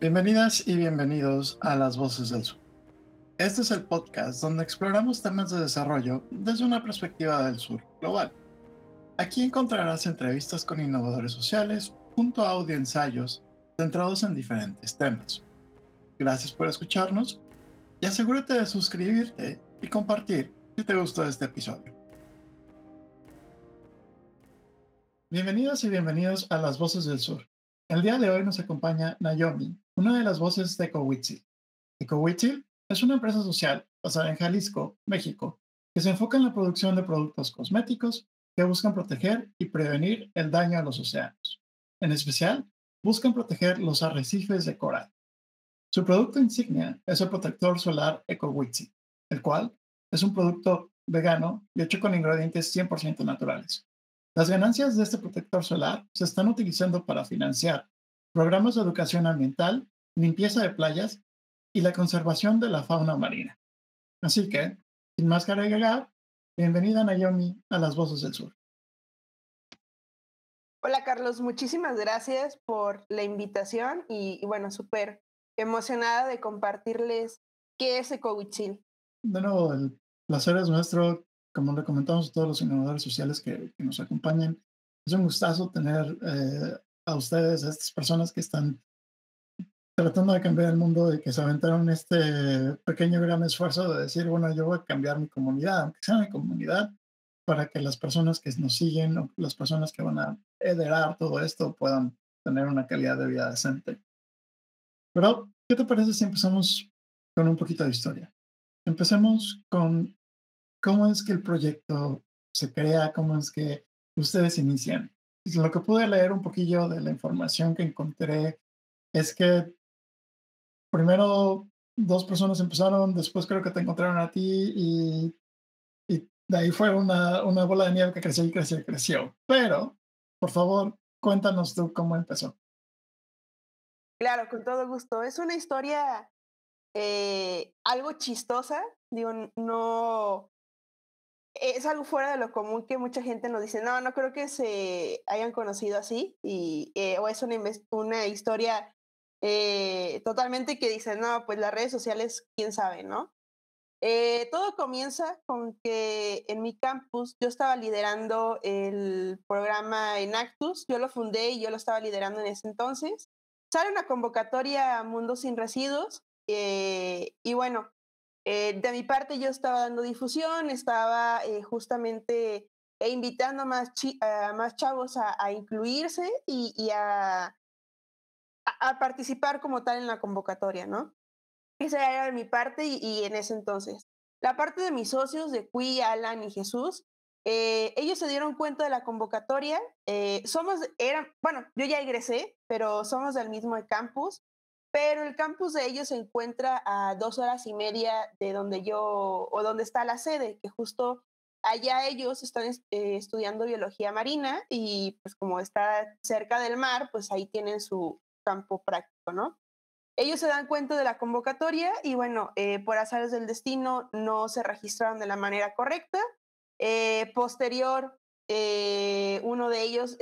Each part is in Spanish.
Bienvenidas y bienvenidos a Las Voces del Sur. Este es el podcast donde exploramos temas de desarrollo desde una perspectiva del sur global. Aquí encontrarás entrevistas con innovadores sociales junto a audio ensayos centrados en diferentes temas. Gracias por escucharnos y asegúrate de suscribirte y compartir si te gustó este episodio. Bienvenidos y bienvenidos a Las Voces del Sur. El día de hoy nos acompaña Naomi, una de las voces de Ecowitzil. Ecowitzil es una empresa social basada en Jalisco, México, que se enfoca en la producción de productos cosméticos que buscan proteger y prevenir el daño a los océanos. En especial, buscan proteger los arrecifes de coral. Su producto insignia es el protector solar EcoWitsi, el cual es un producto vegano y hecho con ingredientes 100% naturales. Las ganancias de este protector solar se están utilizando para financiar programas de educación ambiental, limpieza de playas y la conservación de la fauna marina. Así que, sin más que agregar, bienvenida Naomi a las Voces del Sur. Hola Carlos, muchísimas gracias por la invitación y, bueno, súper emocionada de compartirles qué es Ecowichil. De nuevo, el placer es nuestro, como le comentamos a todos los innovadores sociales que, que nos acompañan. Es un gustazo tener eh, a ustedes, a estas personas que están tratando de cambiar el mundo y que se aventaron este pequeño gran esfuerzo de decir, bueno, yo voy a cambiar mi comunidad, aunque sea mi comunidad, para que las personas que nos siguen o las personas que van a heredar todo esto puedan tener una calidad de vida decente. Pero, ¿qué te parece si empezamos con un poquito de historia? Empecemos con cómo es que el proyecto se crea, cómo es que ustedes inician lo que pude leer un poquillo de la información que encontré es que primero dos personas empezaron, después creo que te encontraron a ti y, de ahí fue una, una bola de nieve que creció y creció y creció. Pero, por favor, cuéntanos tú cómo empezó. Claro, con todo gusto. Es una historia eh, algo chistosa. Digo, no, es algo fuera de lo común que mucha gente nos dice, no, no creo que se hayan conocido así, y, eh, o es una, una historia eh, totalmente que dice, no, pues las redes sociales, quién sabe, ¿no? Eh, todo comienza con que en mi campus yo estaba liderando el programa Enactus, yo lo fundé y yo lo estaba liderando en ese entonces. Sale una convocatoria a Mundo Sin Residuos y bueno, eh, de mi parte yo estaba dando difusión, estaba eh, justamente invitando a más, más chavos a, incluirse y, a, a, participar como tal en la convocatoria, ¿no? Esa era de mi parte y, en ese entonces. La parte de mis socios, de Cui, Alan y Jesús, eh, ellos se dieron cuenta de la convocatoria. somos, eran, bueno, yo ya egresé, pero somos del mismo campus pero el campus de ellos se encuentra a dos horas y media de donde yo, o donde está la sede, que justo allá ellos están eh, estudiando biología marina y pues como está cerca del mar, pues ahí tienen su campo práctico, ¿no? Ellos se dan cuenta de la convocatoria y bueno, eh, por azares del destino no se registraron de la manera correcta. Eh, posterior, uno de ellos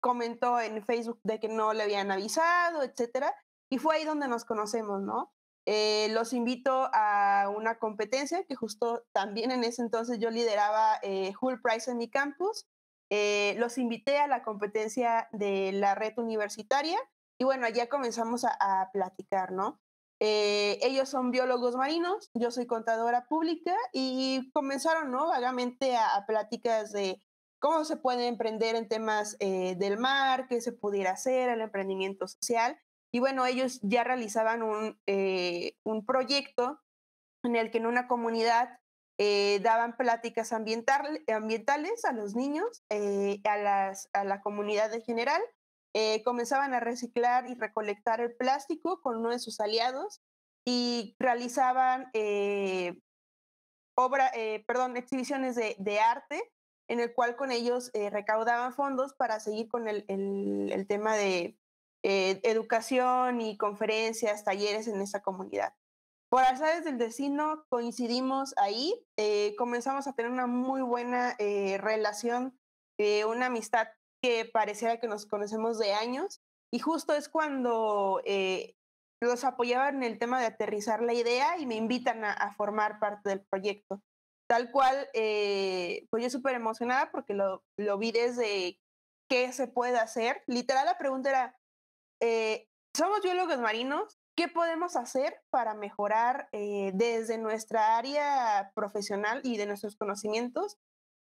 comentó en Facebook de que no le habían avisado, etcétera. Y fue ahí donde nos conocemos, ¿no? Eh, los invito a una competencia que justo también en ese entonces yo lideraba eh, Hull Price en mi campus. Eh, los invité a la competencia de la red universitaria y bueno, allá comenzamos a, platicar, ¿no? ellos son biólogos marinos, yo soy contadora pública y comenzaron, ¿no? Vagamente a, a pláticas de cómo se puede emprender en temas del mar, qué se pudiera hacer, el emprendimiento social. Y bueno, ellos ya realizaban un, eh, un proyecto en el que en una comunidad eh, daban pláticas ambiental, ambientales a los niños, eh, a, las, a la comunidad en general. Comenzaban a reciclar y recolectar el plástico con uno de sus aliados y realizaban obra, perdón, exhibiciones de, de, arte en el cual con ellos recaudaban fondos para seguir con el, el, el tema de, eh, educación y conferencias, talleres en esa comunidad. Por azares del destino coincidimos ahí, eh, comenzamos a tener una muy buena eh, relación, una amistad que pareciera que nos conocemos de años y justo es cuando los apoyaba en el tema de aterrizar la idea y me invitan a, formar parte del proyecto. Tal cual, eh, pues yo súper emocionada porque lo, lo, vi desde qué se puede hacer. Literal, la pregunta era, eh, somos biólogos marinos, ¿qué podemos hacer para mejorar eh, desde nuestra área profesional y de nuestros conocimientos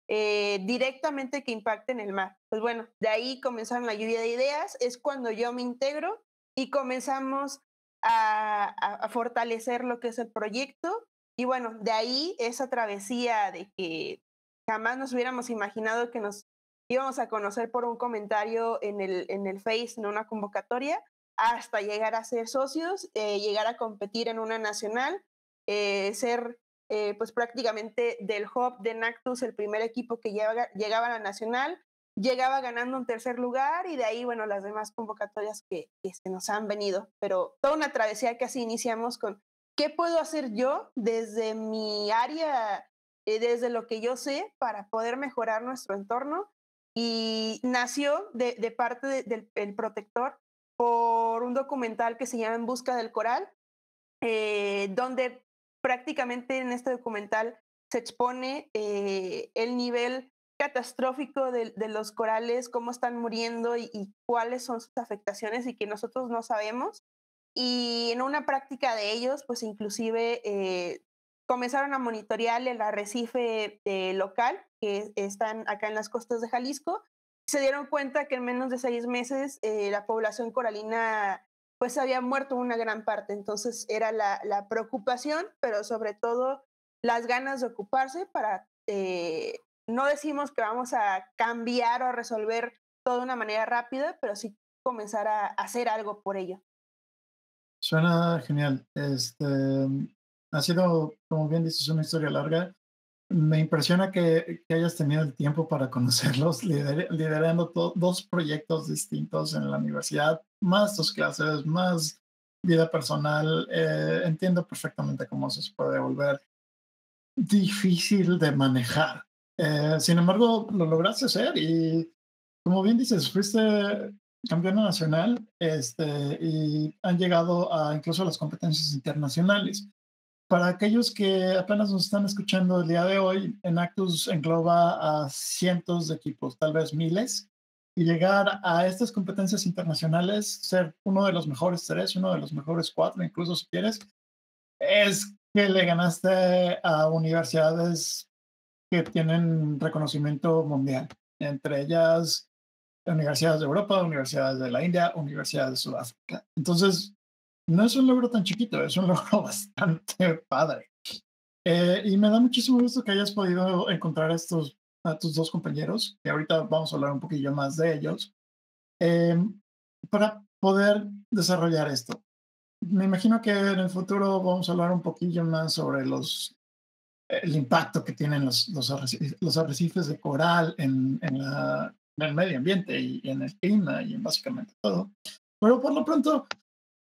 eh, directamente que impacten el mar? Pues bueno, de ahí comenzaron la lluvia de ideas, es cuando yo me integro y comenzamos a, fortalecer lo que es el proyecto. Y bueno, de ahí esa travesía de que jamás nos hubiéramos imaginado que nos íbamos a conocer por un comentario en el, en el Face, en una convocatoria, hasta llegar a ser socios, eh, llegar a competir en una nacional, eh, ser eh, pues prácticamente del hub de Nactus el primer equipo que llegaba a la nacional, llegaba ganando un tercer lugar y de ahí, bueno, las demás convocatorias que, se nos han venido. Pero toda una travesía que así iniciamos con, ¿qué puedo hacer yo desde mi área, desde lo que yo sé para poder mejorar nuestro entorno? Y nació de, parte del protector por un documental que se llama En Busca del Coral, eh, donde prácticamente en este documental se expone eh, el nivel catastrófico de, los corales, cómo están muriendo y, cuáles son sus afectaciones y que nosotros no sabemos. Y en una práctica de ellos, pues inclusive eh, comenzaron a monitorear el arrecife local que están acá en las costas de Jalisco se dieron cuenta que en menos de seis meses eh, la población coralina pues había muerto una gran parte. Entonces era la, preocupación, pero sobre todo las ganas de ocuparse para, eh, no decimos que vamos a cambiar o resolver todo de una manera rápida, pero sí comenzar a hacer algo por ello. Suena genial. Este, ha sido, como bien dices, una historia larga me impresiona que, hayas tenido el tiempo para conocerlos, liderando dos proyectos distintos en la universidad, más tus clases, más vida personal. Eh, entiendo perfectamente cómo eso se puede volver difícil de manejar. Eh, sin embargo, lo lograste hacer y, como bien dices, fuiste campeona nacional este, y han llegado a incluso a las competencias internacionales. Para aquellos que apenas nos están escuchando el día de hoy, Enactus engloba a cientos de equipos, tal vez miles, y llegar a estas competencias internacionales, ser uno de los mejores tres, uno de los mejores cuatro, incluso si quieres, es que le ganaste a universidades que tienen reconocimiento mundial, entre ellas universidades de Europa, universidades de la India, universidades de Sudáfrica. Entonces, no es un logro tan chiquito, es un logro bastante padre. Eh, y me da muchísimo gusto que hayas podido encontrar estos, a tus dos compañeros, que ahorita vamos a hablar un poquillo más de ellos, em, para poder desarrollar esto. Me imagino que en el futuro vamos a hablar un poquillo más sobre los, el impacto que tienen los, los, arrecifes, de coral en, en, el medio ambiente y en el clima y en básicamente todo. Pero por lo pronto,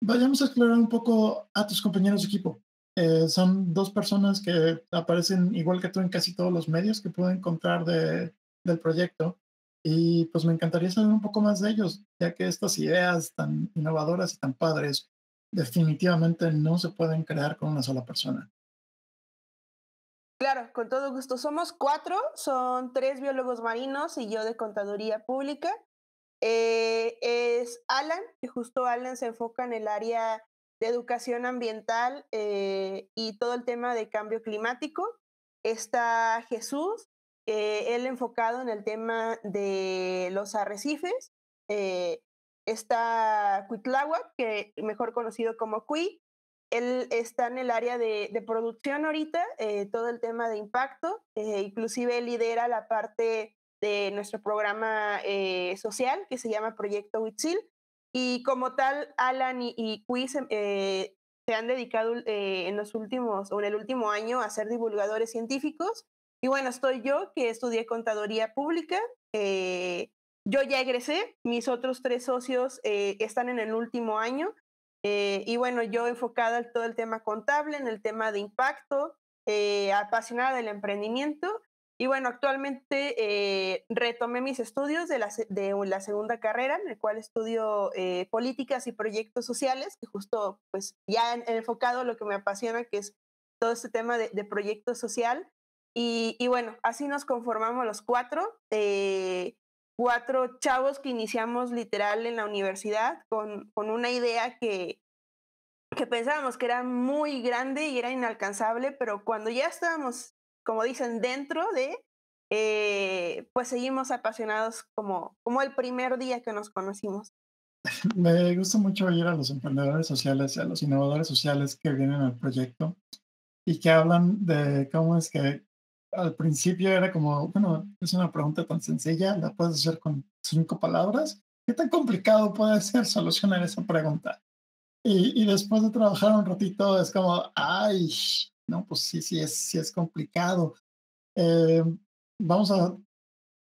vayamos a explorar un poco a tus compañeros de equipo. Eh, son dos personas que aparecen igual que tú en casi todos los medios que puedo encontrar de, del proyecto. Y pues me encantaría saber un poco más de ellos, ya que estas ideas tan innovadoras y tan padres definitivamente no se pueden crear con una sola persona. Claro, con todo gusto. Somos cuatro, son tres biólogos marinos y yo de contaduría pública. Eh, es Alan, que justo Alan se enfoca en el área de educación ambiental eh, y todo el tema de cambio climático. Está Jesús, él enfocado en el tema de los arrecifes. Eh, está Cuitláhuac, que mejor conocido como Cui. Él está en el área de, producción ahorita, todo el tema de impacto, inclusive lidera la parte de nuestro programa eh, social que se llama Proyecto Huitzil. Y como tal, Alan y, y eh, se han dedicado eh, en los últimos o en el último año a ser divulgadores científicos. Y bueno, estoy yo que estudié contaduría pública. yo ya egresé, mis otros tres socios están en el último año. y bueno, yo enfocada en todo el tema contable, en el tema de impacto, apasionada del emprendimiento Y bueno, actualmente eh, retomé mis estudios de la, de la, segunda carrera, en el cual estudio eh, políticas y proyectos sociales, que justo pues ya he enfocado lo que me apasiona, que es todo este tema de, de proyecto social. Y, y, bueno, así nos conformamos los cuatro, eh, cuatro chavos que iniciamos literal en la universidad con, con una idea que, que pensábamos que era muy grande y era inalcanzable, pero cuando ya estábamos como dicen, dentro de, eh, pues seguimos apasionados como, como el primer día que nos conocimos. Me gusta mucho oír a los emprendedores sociales y a los innovadores sociales que vienen al proyecto y que hablan de cómo es que al principio era como, bueno, es una pregunta tan sencilla, la puedes hacer con cinco palabras. ¿Qué tan complicado puede ser solucionar esa pregunta? Y, y después de trabajar un ratito es como, ay, no, pues sí, sí es, sí es complicado. Eh, vamos a,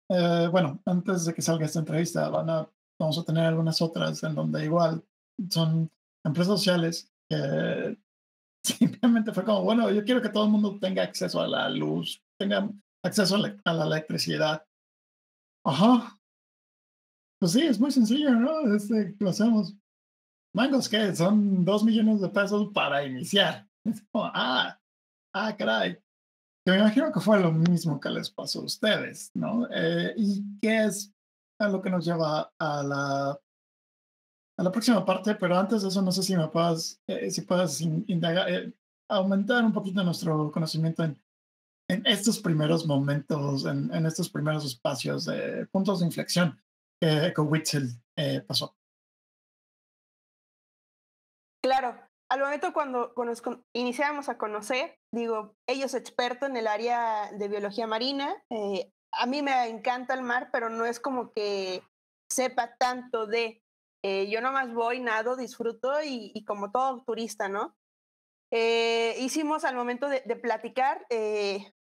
eh, bueno, antes de que salga esta entrevista, van a, vamos a tener algunas otras en donde igual son empresas sociales que simplemente fue como, bueno, yo quiero que todo el mundo tenga acceso a la luz, tenga acceso a la, electricidad. Ajá. Pues sí, es muy sencillo, ¿no? Este, lo hacemos. Mangos, ¿qué? Son dos millones de pesos para iniciar. Es como, ah, ah, caray, que me imagino que fue lo mismo que les pasó a ustedes, ¿no? Eh, ¿Y qué es lo que nos lleva a la, a la próxima parte? Pero antes de eso, no sé si me puedas, eh, si puedas indagar, eh, aumentar un poquito nuestro conocimiento en, en estos primeros momentos, en, en, estos primeros espacios de puntos de inflexión que Witzel pasó. Claro, al momento cuando, iniciamos a conocer, digo, ellos expertos en el área de biología marina, eh, a mí me encanta el mar, pero no es como que sepa tanto de, eh, yo nomás voy, nado, disfruto y, como todo turista, ¿no? Eh, hicimos al momento de, de platicar,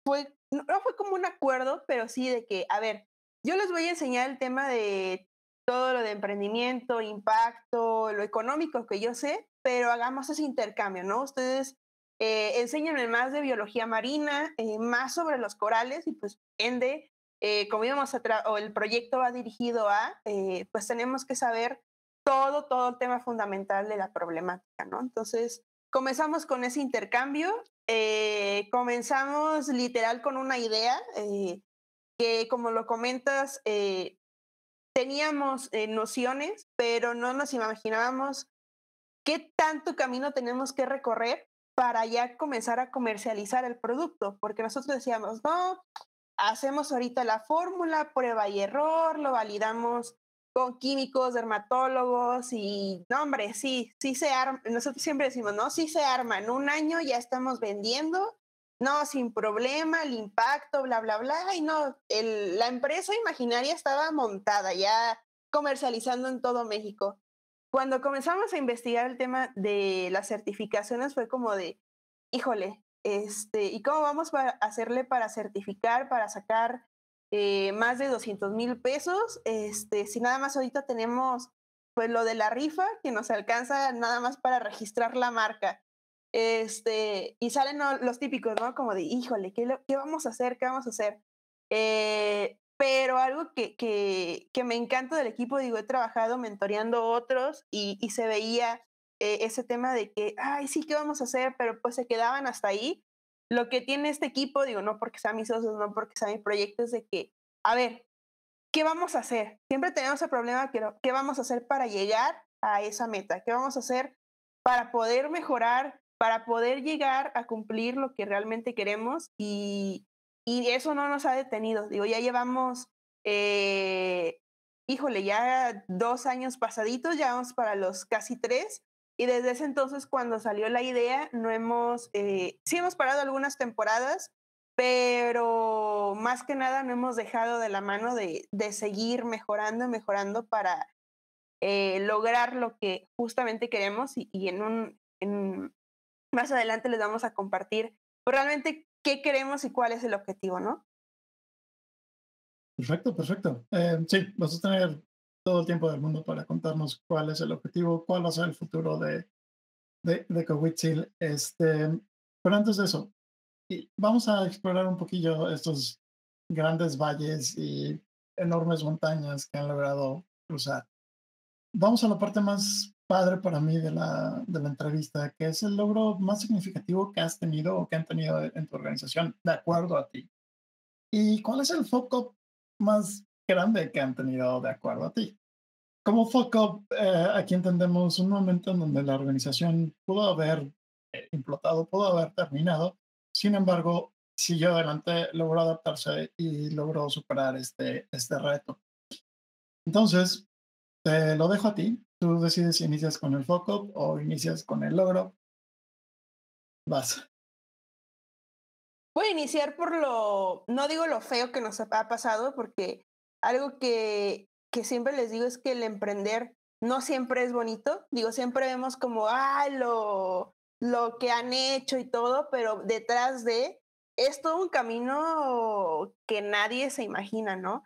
fue, no fue como un acuerdo, pero sí de que, a ver, yo les voy a enseñar el tema de todo lo de emprendimiento, impacto, lo económico que yo sé, pero hagamos ese intercambio, ¿no? Ustedes eh, enséñenme más de biología marina, eh, más sobre los corales y pues ende, eh, como íbamos a o el proyecto va dirigido a, eh, pues tenemos que saber todo, todo el tema fundamental de la problemática, ¿no? Entonces, comenzamos con ese intercambio, comenzamos literal con una idea que, como lo comentas, teníamos nociones, pero no nos imaginábamos qué tanto camino tenemos que recorrer para ya comenzar a comercializar el producto, porque nosotros decíamos, no, hacemos ahorita la fórmula, prueba y error, lo validamos con químicos, dermatólogos y, no, hombre, sí, sí se arma, nosotros siempre decimos, no, sí se arma, en un año ya estamos vendiendo, no, sin problema, el impacto, bla, bla, bla, y no, la empresa imaginaria estaba montada, ya comercializando en todo México cuando comenzamos a investigar el tema de las certificaciones fue como de, híjole, este, ¿y cómo vamos a hacerle para certificar, para sacar eh, más de 200 mil pesos? Este, si nada más ahorita tenemos pues lo de la rifa que nos alcanza nada más para registrar la marca. Este, y salen los típicos, ¿no? Como de, híjole, ¿qué, qué vamos a hacer? ¿Qué vamos a hacer? Eh, pero algo que, que, que, me encanta del equipo, digo, he trabajado mentoreando otros y, y se veía eh, ese tema de que, ay, sí, ¿qué vamos a hacer? Pero pues se quedaban hasta ahí. Lo que tiene este equipo, digo, no porque sean mis socios, no porque sean mis proyectos, de que, a ver, ¿qué vamos a hacer? Siempre tenemos el problema, pero ¿qué vamos a hacer para llegar a esa meta? ¿Qué vamos a hacer para poder mejorar, para poder llegar a cumplir lo que realmente queremos? Y, y eso no nos ha detenido. Digo, ya llevamos, eh, híjole, ya dos años pasaditos, ya vamos para los casi tres. Y desde ese entonces, cuando salió la idea, no hemos, eh, sí hemos parado algunas temporadas, pero más que nada no hemos dejado de la mano de, de seguir mejorando, mejorando para eh, lograr lo que justamente queremos y, y en un, en, más adelante les vamos a compartir pues, realmente qué queremos y cuál es el objetivo, ¿no? Perfecto, perfecto. Eh, sí, vas a tener todo el tiempo del mundo para contarnos cuál es el objetivo, cuál va a ser el futuro de, de, de Este, pero antes de eso, vamos a explorar un poquillo estos grandes valles y enormes montañas que han logrado cruzar. Vamos a la parte más padre para mí de la, de la entrevista, que es el logro más significativo que has tenido o que han tenido en tu organización, de acuerdo a ti. ¿Y cuál es el foco más grande que han tenido de acuerdo a ti? Como foco, eh, aquí entendemos un momento en donde la organización pudo haber eh, implotado, pudo haber terminado, sin embargo, siguió adelante, logró adaptarse y logró superar este, este reto. Entonces, te lo dejo a ti. Tú decides si inicias con el foco o inicias con el logro. Vas. Voy a iniciar por lo, no digo lo feo que nos ha pasado, porque algo que, que siempre les digo es que el emprender no siempre es bonito. Digo, siempre vemos como, ah, lo, lo que han hecho y todo, pero detrás de es todo un camino que nadie se imagina, ¿no?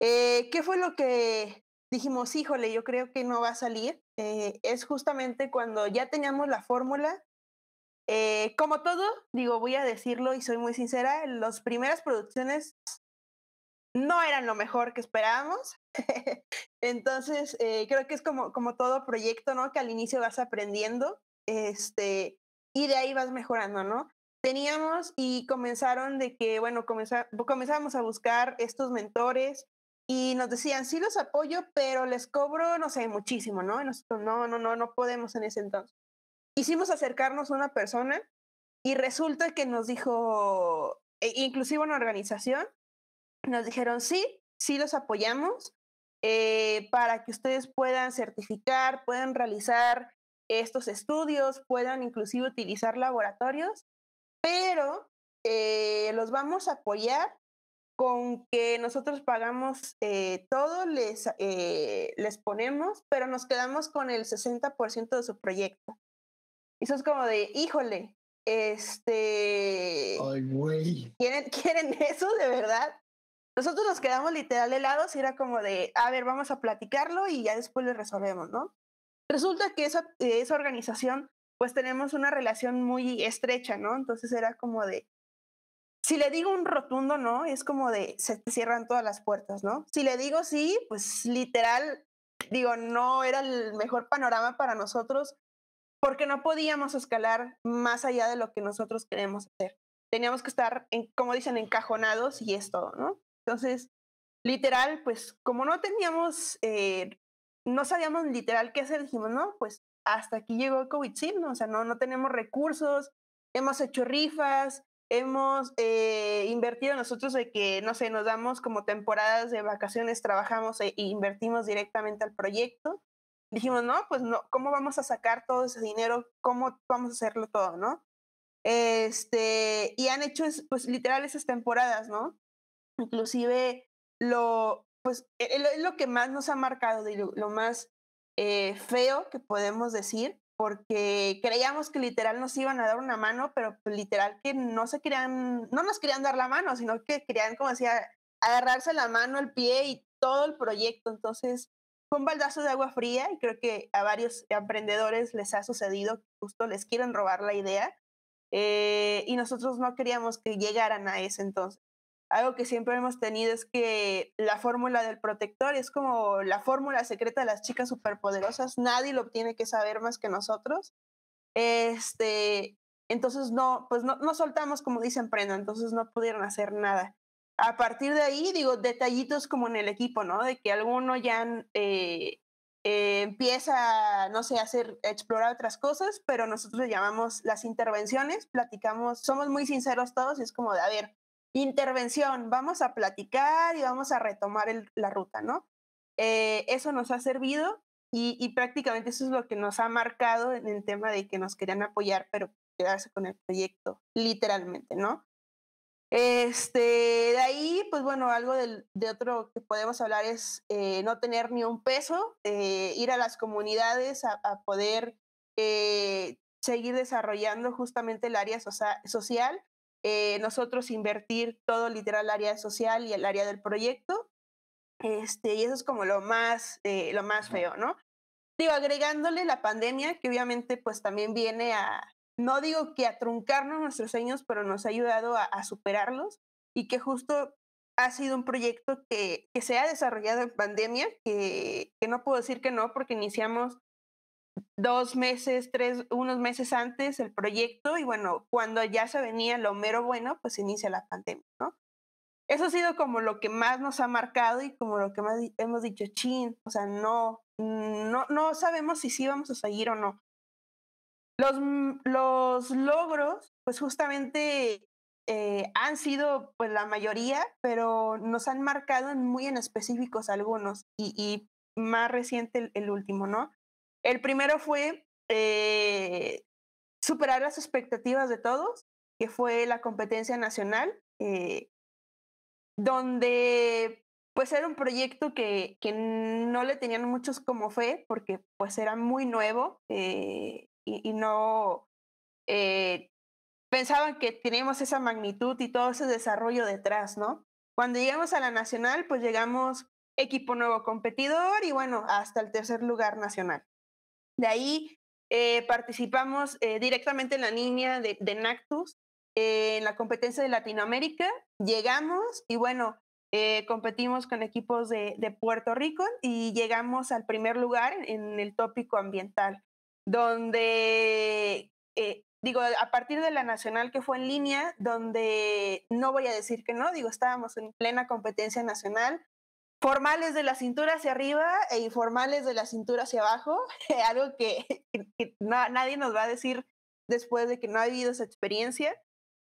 Eh, ¿Qué fue lo que dijimos, híjole, yo creo que no va a salir? Eh, es justamente cuando ya teníamos la fórmula. Eh, como todo, digo, voy a decirlo y soy muy sincera, las primeras producciones no eran lo mejor que esperábamos. Entonces, creo que es como, como todo proyecto, ¿no? Que al inicio vas aprendiendo este, y de ahí vas mejorando, ¿no? teníamos y comenzaron de que, bueno, comenzamos a buscar estos mentores y nos decían, sí los apoyo, pero les cobro, no sé, muchísimo, ¿no? Nosotros, no, no, no, no podemos en ese entonces. Hicimos acercarnos a una persona y resulta que nos dijo, e inclusive una organización, nos dijeron, sí, sí los apoyamos eh, para que ustedes puedan certificar, puedan realizar estos estudios, puedan inclusive utilizar laboratorios pero eh, los vamos a apoyar con que nosotros pagamos eh, todo, les, eh, les ponemos, pero nos quedamos con el 60% de su proyecto. Y eso es como de, híjole, este... Ay, güey. ¿quieren, ¿Quieren eso de verdad? Nosotros nos quedamos literal helados y era como de, a ver, vamos a platicarlo y ya después le resolvemos, ¿no? Resulta que esa, esa organización pues tenemos una relación muy estrecha, ¿no? Entonces era como de, si le digo un rotundo no, es como de, se te cierran todas las puertas, ¿no? Si le digo sí, pues literal, digo, no era el mejor panorama para nosotros porque no podíamos escalar más allá de lo que nosotros queremos hacer. Teníamos que estar, en, como dicen, encajonados y es todo, ¿no? Entonces, literal, pues como no teníamos, eh, no sabíamos literal qué hacer, dijimos, no, pues hasta aquí llegó COVID, sí, ¿no? O sea, no, no tenemos recursos, hemos hecho rifas, hemos eh, invertido nosotros de que, no sé, nos damos como temporadas de vacaciones, trabajamos e invertimos directamente al proyecto. Dijimos, no, pues no, ¿cómo vamos a sacar todo ese dinero? ¿Cómo vamos a hacerlo todo, no? Este, y han hecho, pues, literal esas temporadas, ¿no? Inclusive lo, pues, e, e, es lo que más nos ha marcado, lo, lo más eh, feo que podemos decir, porque creíamos que literal nos iban a dar una mano, pero pues, literal que no se querían, no nos querían dar la mano, sino que querían, como decía, agarrarse la mano, el pie y todo el proyecto. Entonces, fue un baldazo de agua fría y creo que a varios emprendedores les ha sucedido, justo les quieren robar la idea. Eh, y nosotros no queríamos que llegaran a ese entonces algo que siempre hemos tenido es que la fórmula del protector es como la fórmula secreta de las chicas superpoderosas. Nadie lo tiene que saber más que nosotros. Este, entonces no, pues no, no soltamos como dicen prenda, entonces no pudieron hacer nada. A partir de ahí, digo, detallitos como en el equipo, ¿no? De que alguno ya eh, eh, empieza, no sé, a hacer, a explorar otras cosas, pero nosotros le llamamos las intervenciones, platicamos, somos muy sinceros todos y es como de, a ver, intervención, vamos a platicar y vamos a retomar la ruta, ¿no? Eh, eso nos ha servido y, prácticamente eso es lo que nos ha marcado en el tema de que nos querían apoyar, pero quedarse con el proyecto, literalmente, ¿no? Este, de ahí, pues bueno, algo de otro que podemos hablar es eh, no tener ni un peso, eh, ir a las comunidades a, poder seguir desarrollando justamente el área social eh, nosotros invertir todo literal el área social y el área del proyecto. Este, y eso es como lo más, eh, lo más feo, ¿no? Digo, agregándole la pandemia, que obviamente pues también viene a, no digo que a truncarnos nuestros sueños, pero nos ha ayudado a, superarlos. y que justo ha sido un proyecto que, que se ha desarrollado en pandemia, que, que, no puedo decir que no, porque iniciamos dos meses, tres, unos meses antes el proyecto y bueno, cuando ya se venía lo mero bueno, pues inicia la pandemia, ¿no? Eso ha sido como lo que más nos ha marcado y como lo que más hemos dicho, chin, o sea, no, no, no sabemos si sí vamos a seguir o no. Los, los logros, pues justamente eh, han sido pues la mayoría, pero nos han marcado en muy en específicos algunos y, y más reciente el, último, ¿no? El primero fue eh, superar las expectativas de todos, que fue la competencia nacional, eh, donde pues era un proyecto que, que, no le tenían muchos como fe, porque pues era muy nuevo y, y, no pensaban que teníamos esa magnitud y todo ese desarrollo detrás, ¿no? Cuando llegamos a la nacional, pues llegamos equipo nuevo competidor y bueno, hasta el tercer lugar nacional. De ahí eh, participamos eh, directamente en la línea de, Nactus, eh, en la competencia de Latinoamérica, llegamos y bueno, competimos con equipos de, Puerto Rico y llegamos al primer lugar en el tópico ambiental, donde digo, a partir de la nacional que fue en línea, donde no voy a decir que no, digo, estábamos en plena competencia nacional, formales de la cintura hacia arriba e informales de la cintura hacia abajo, algo que, nadie nos va a decir después de que no ha vivido esa experiencia.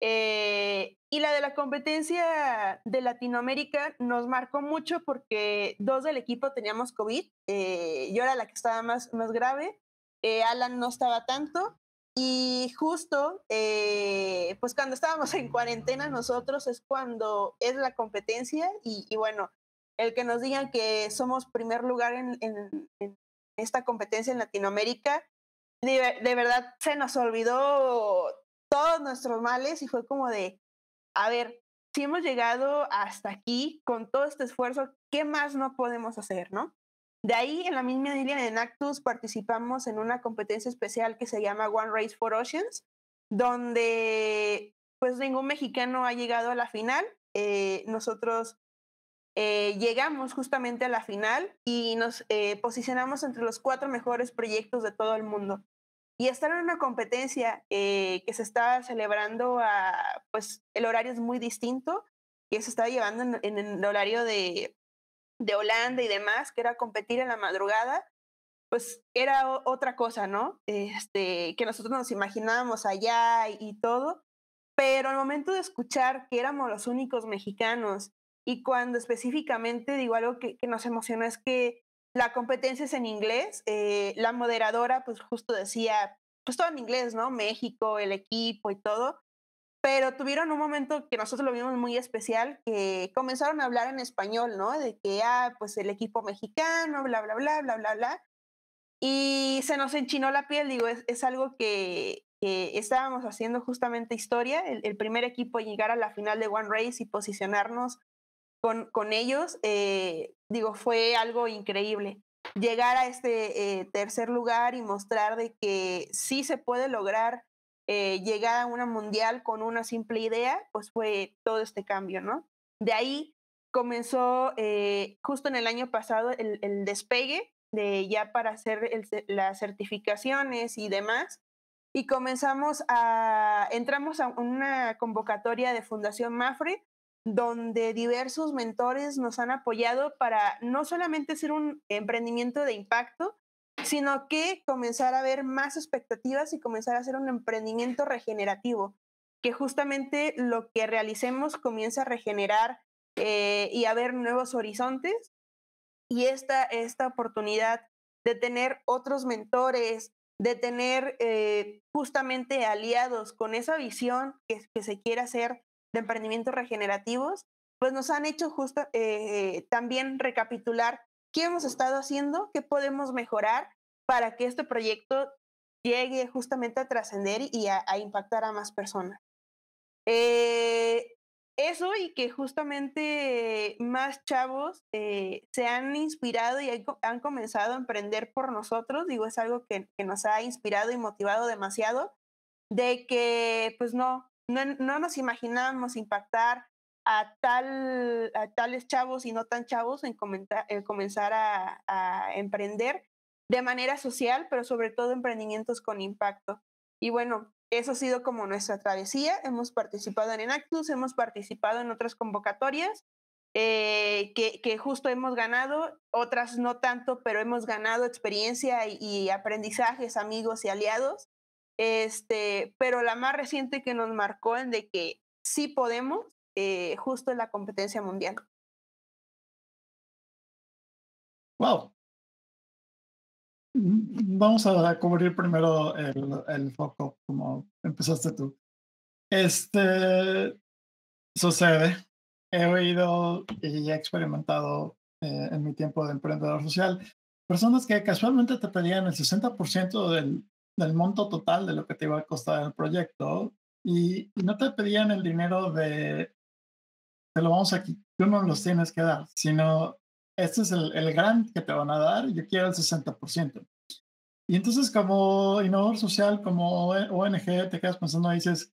Eh, y la de la competencia de Latinoamérica nos marcó mucho porque dos del equipo teníamos COVID, eh, yo era la que estaba más, más grave, eh, Alan no estaba tanto, y justo, eh, pues cuando estábamos en cuarentena nosotros es cuando es la competencia y, bueno, el que nos digan que somos primer lugar en, esta competencia en Latinoamérica, de, verdad se nos olvidó todos nuestros males y fue como de, a ver, si hemos llegado hasta aquí con todo este esfuerzo, ¿qué más no podemos hacer, no? De ahí, en la misma línea de Nactus, participamos en una competencia especial que se llama One Race for Oceans, donde pues ningún mexicano ha llegado a la final. Eh, nosotros eh, llegamos justamente a la final y nos eh, posicionamos entre los cuatro mejores proyectos de todo el mundo. Y estar en una competencia que se está celebrando a, pues el horario es muy distinto, que se está llevando en el horario de de Holanda y demás, que era competir en la madrugada, pues era otra cosa, ¿no? Este, que nosotros nos imaginábamos allá y, todo, pero al momento de escuchar que éramos los únicos mexicanos y cuando específicamente digo algo que, nos emocionó es que la competencia es en inglés, eh, la moderadora pues justo decía, pues todo en inglés, ¿no? México, el equipo y todo, pero tuvieron un momento que nosotros lo vimos muy especial, que comenzaron a hablar en español, ¿no? De que, ah, pues el equipo mexicano, bla, bla, bla, bla, bla, bla. Y se nos enchinó la piel, digo, es, es algo que, que, estábamos haciendo justamente historia, el, primer equipo llegar a la final de One Race y posicionarnos con, con ellos, eh, digo, fue algo increíble. Llegar a este eh, tercer lugar y mostrar de que sí se puede lograr eh, llegar a una mundial con una simple idea, pues fue todo este cambio, ¿no? De ahí comenzó justo en el año pasado el, despegue de ya para hacer las certificaciones y demás. Y comenzamos a, entramos a una convocatoria de Fundación Mafre, donde diversos mentores nos han apoyado para no solamente hacer un emprendimiento de impacto, sino que comenzar a ver más expectativas y comenzar a hacer un emprendimiento regenerativo, que justamente lo que realicemos comienza a regenerar eh, y a ver nuevos horizontes. Y esta, esta oportunidad de tener otros mentores, de tener eh, justamente aliados con esa visión que, se quiere hacer de emprendimientos regenerativos, pues nos han hecho justo eh, también recapitular qué hemos estado haciendo, qué podemos mejorar para que este proyecto llegue justamente a trascender y a, impactar a más personas. Eh, eso y que justamente más chavos eh, se han inspirado y han comenzado a emprender por nosotros, digo, es algo que, nos ha inspirado y motivado demasiado, de que pues no, no, no nos imaginábamos impactar a, tal, a tales chavos y no tan chavos en, comenzar a, emprender de manera social, pero sobre todo emprendimientos con impacto. Y bueno, eso ha sido como nuestra travesía. Hemos participado en Enactus, hemos participado en otras convocatorias eh, que, justo hemos ganado, otras no tanto, pero hemos ganado experiencia y, aprendizajes, amigos y aliados. Este, pero la más reciente que nos marcó en de que sí podemos, eh, justo en la competencia mundial. Wow. Mm, vamos a cubrir primero el, el foco, como empezaste tú. Este sucede he oído y he experimentado eh, en mi tiempo de emprendedor social personas que casualmente te pedían el 60% del, del monto total de lo que te iba a costar el proyecto y, no te pedían el dinero de te lo vamos aquí, tú no los tienes que dar, sino este es el, el grant que te van a dar, yo quiero el 60%. Y entonces como innovador social, como ONG, te quedas pensando y dices,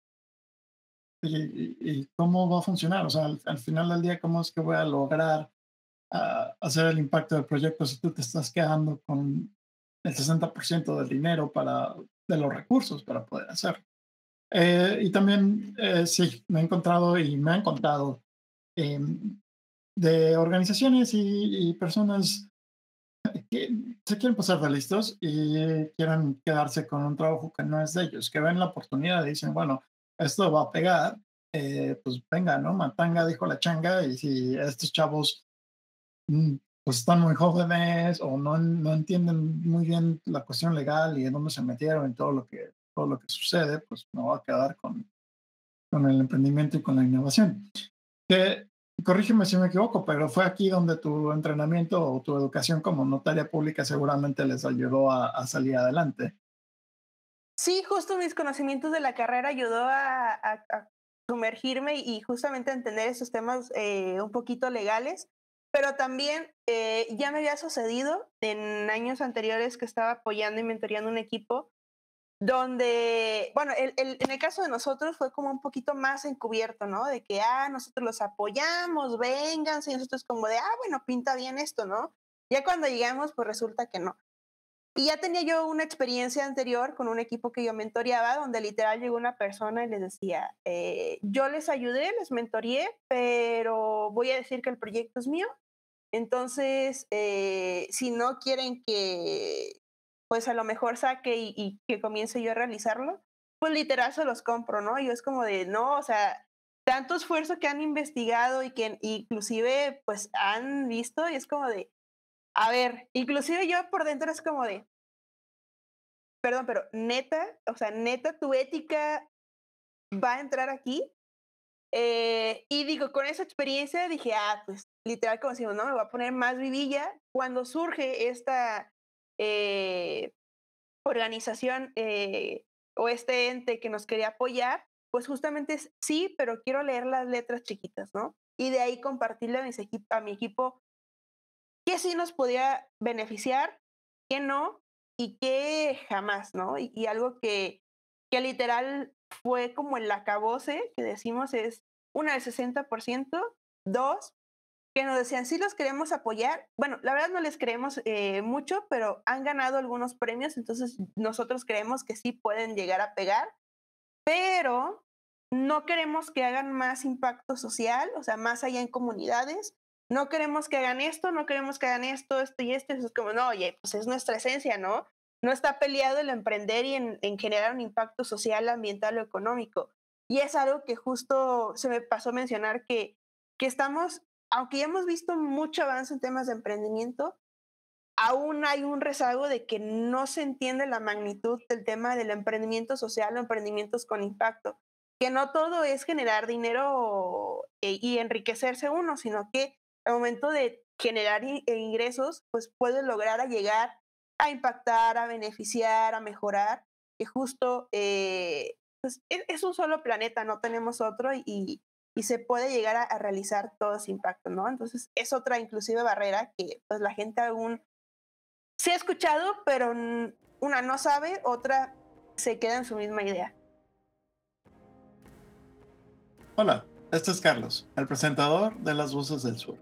y, cómo va a funcionar. O sea, al, final del día, ¿cómo es que voy a lograr ah, hacer el impacto del proyecto si tú te estás quedando con el 60% del dinero para, de los recursos para poder hacerlo? Eh, y también, eh, sí, me he encontrado y me he encontrado em, de organizaciones y, y, personas que se quieren pasar de listos y quieren quedarse con un trabajo que no es de ellos, que ven la oportunidad y dicen, bueno, esto va a pegar, eh, pues venga, ¿no? Matanga dijo la changa y si estos chavos mm, pues están muy jóvenes o no, no entienden muy bien la cuestión legal y en dónde se metieron y todo lo que, todo lo que sucede, pues me voy a quedar con, con el emprendimiento y con la innovación. Que, corrígeme si me equivoco, pero fue aquí donde tu entrenamiento o tu educación como notaria pública seguramente les ayudó a salir adelante. Sí, justo mis conocimientos de la carrera ayudó a, sumergirme y justamente a entender esos temas eh, un poquito legales, pero también eh, ya me había sucedido en años anteriores que estaba apoyando y mentoreando un equipo donde, bueno, en el caso de nosotros fue como un poquito más encubierto, ¿no? De que, ah, nosotros los apoyamos, vénganse, y nosotros como de, ah, bueno, pinta bien esto, ¿no? Ya cuando llegamos, pues resulta que no. Y ya tenía yo una experiencia anterior con un equipo que yo mentoreaba, donde literal llegó una persona y les decía, eh, yo les ayudé, les mentoreé, pero voy a decir que el proyecto es mío. Entonces, eh, si no quieren que, pues a lo mejor saque y, que comience yo a realizarlo, pues literal se los compro, ¿no? Y es como de, no, o sea, tanto esfuerzo que han investigado y que inclusive pues han visto y es como de, a ver, inclusive yo por dentro es como de, perdón, pero neta, o sea, neta, tu ética va a entrar aquí. Eh, y digo, con esa experiencia dije, ah, pues literal, como decimos, no, me voy a poner más vivilla. Cuando surge esta eh, organización eh, o este ente que nos quería apoyar, pues justamente es sí, pero quiero leer las letras chiquitas, ¿no? Y de ahí compartirle a, mi equipo qué sí nos podía beneficiar, qué no, y qué jamás, ¿no? Y, algo que, que literal fue como el acabose que decimos es una del 60%, dos, que nos decían, sí los queremos apoyar. Bueno, la verdad no les creemos eh, mucho, pero han ganado algunos premios, entonces nosotros creemos que sí pueden llegar a pegar, pero no queremos que hagan más impacto social, o sea, más allá en comunidades, no queremos que hagan esto, no queremos que hagan esto, esto y esto. Eso es como, no, oye, pues es nuestra esencia, ¿no? No está peleado el emprender y en, generar un impacto social, ambiental o económico. Y es algo que justo se me pasó a mencionar que, que estamos, aunque ya hemos visto mucho avance en temas de emprendimiento, aún hay un rezago de que no se entiende la magnitud del tema del emprendimiento social o emprendimientos con impacto. Que no todo es generar dinero e, y enriquecerse uno, sino que al momento de generar e ingresos, pues puede lograr a llegar a impactar, a beneficiar, a mejorar, que justo eh, pues e, es un solo planeta, no tenemos otro y, y se puede llegar a, realizar todo ese impacto, ¿no? Entonces es otra inclusive barrera que pues la gente aún se ha escuchado, pero una no sabe, otra se queda en su misma idea. Hola, este es Carlos, el presentador de Las Voces del Sur.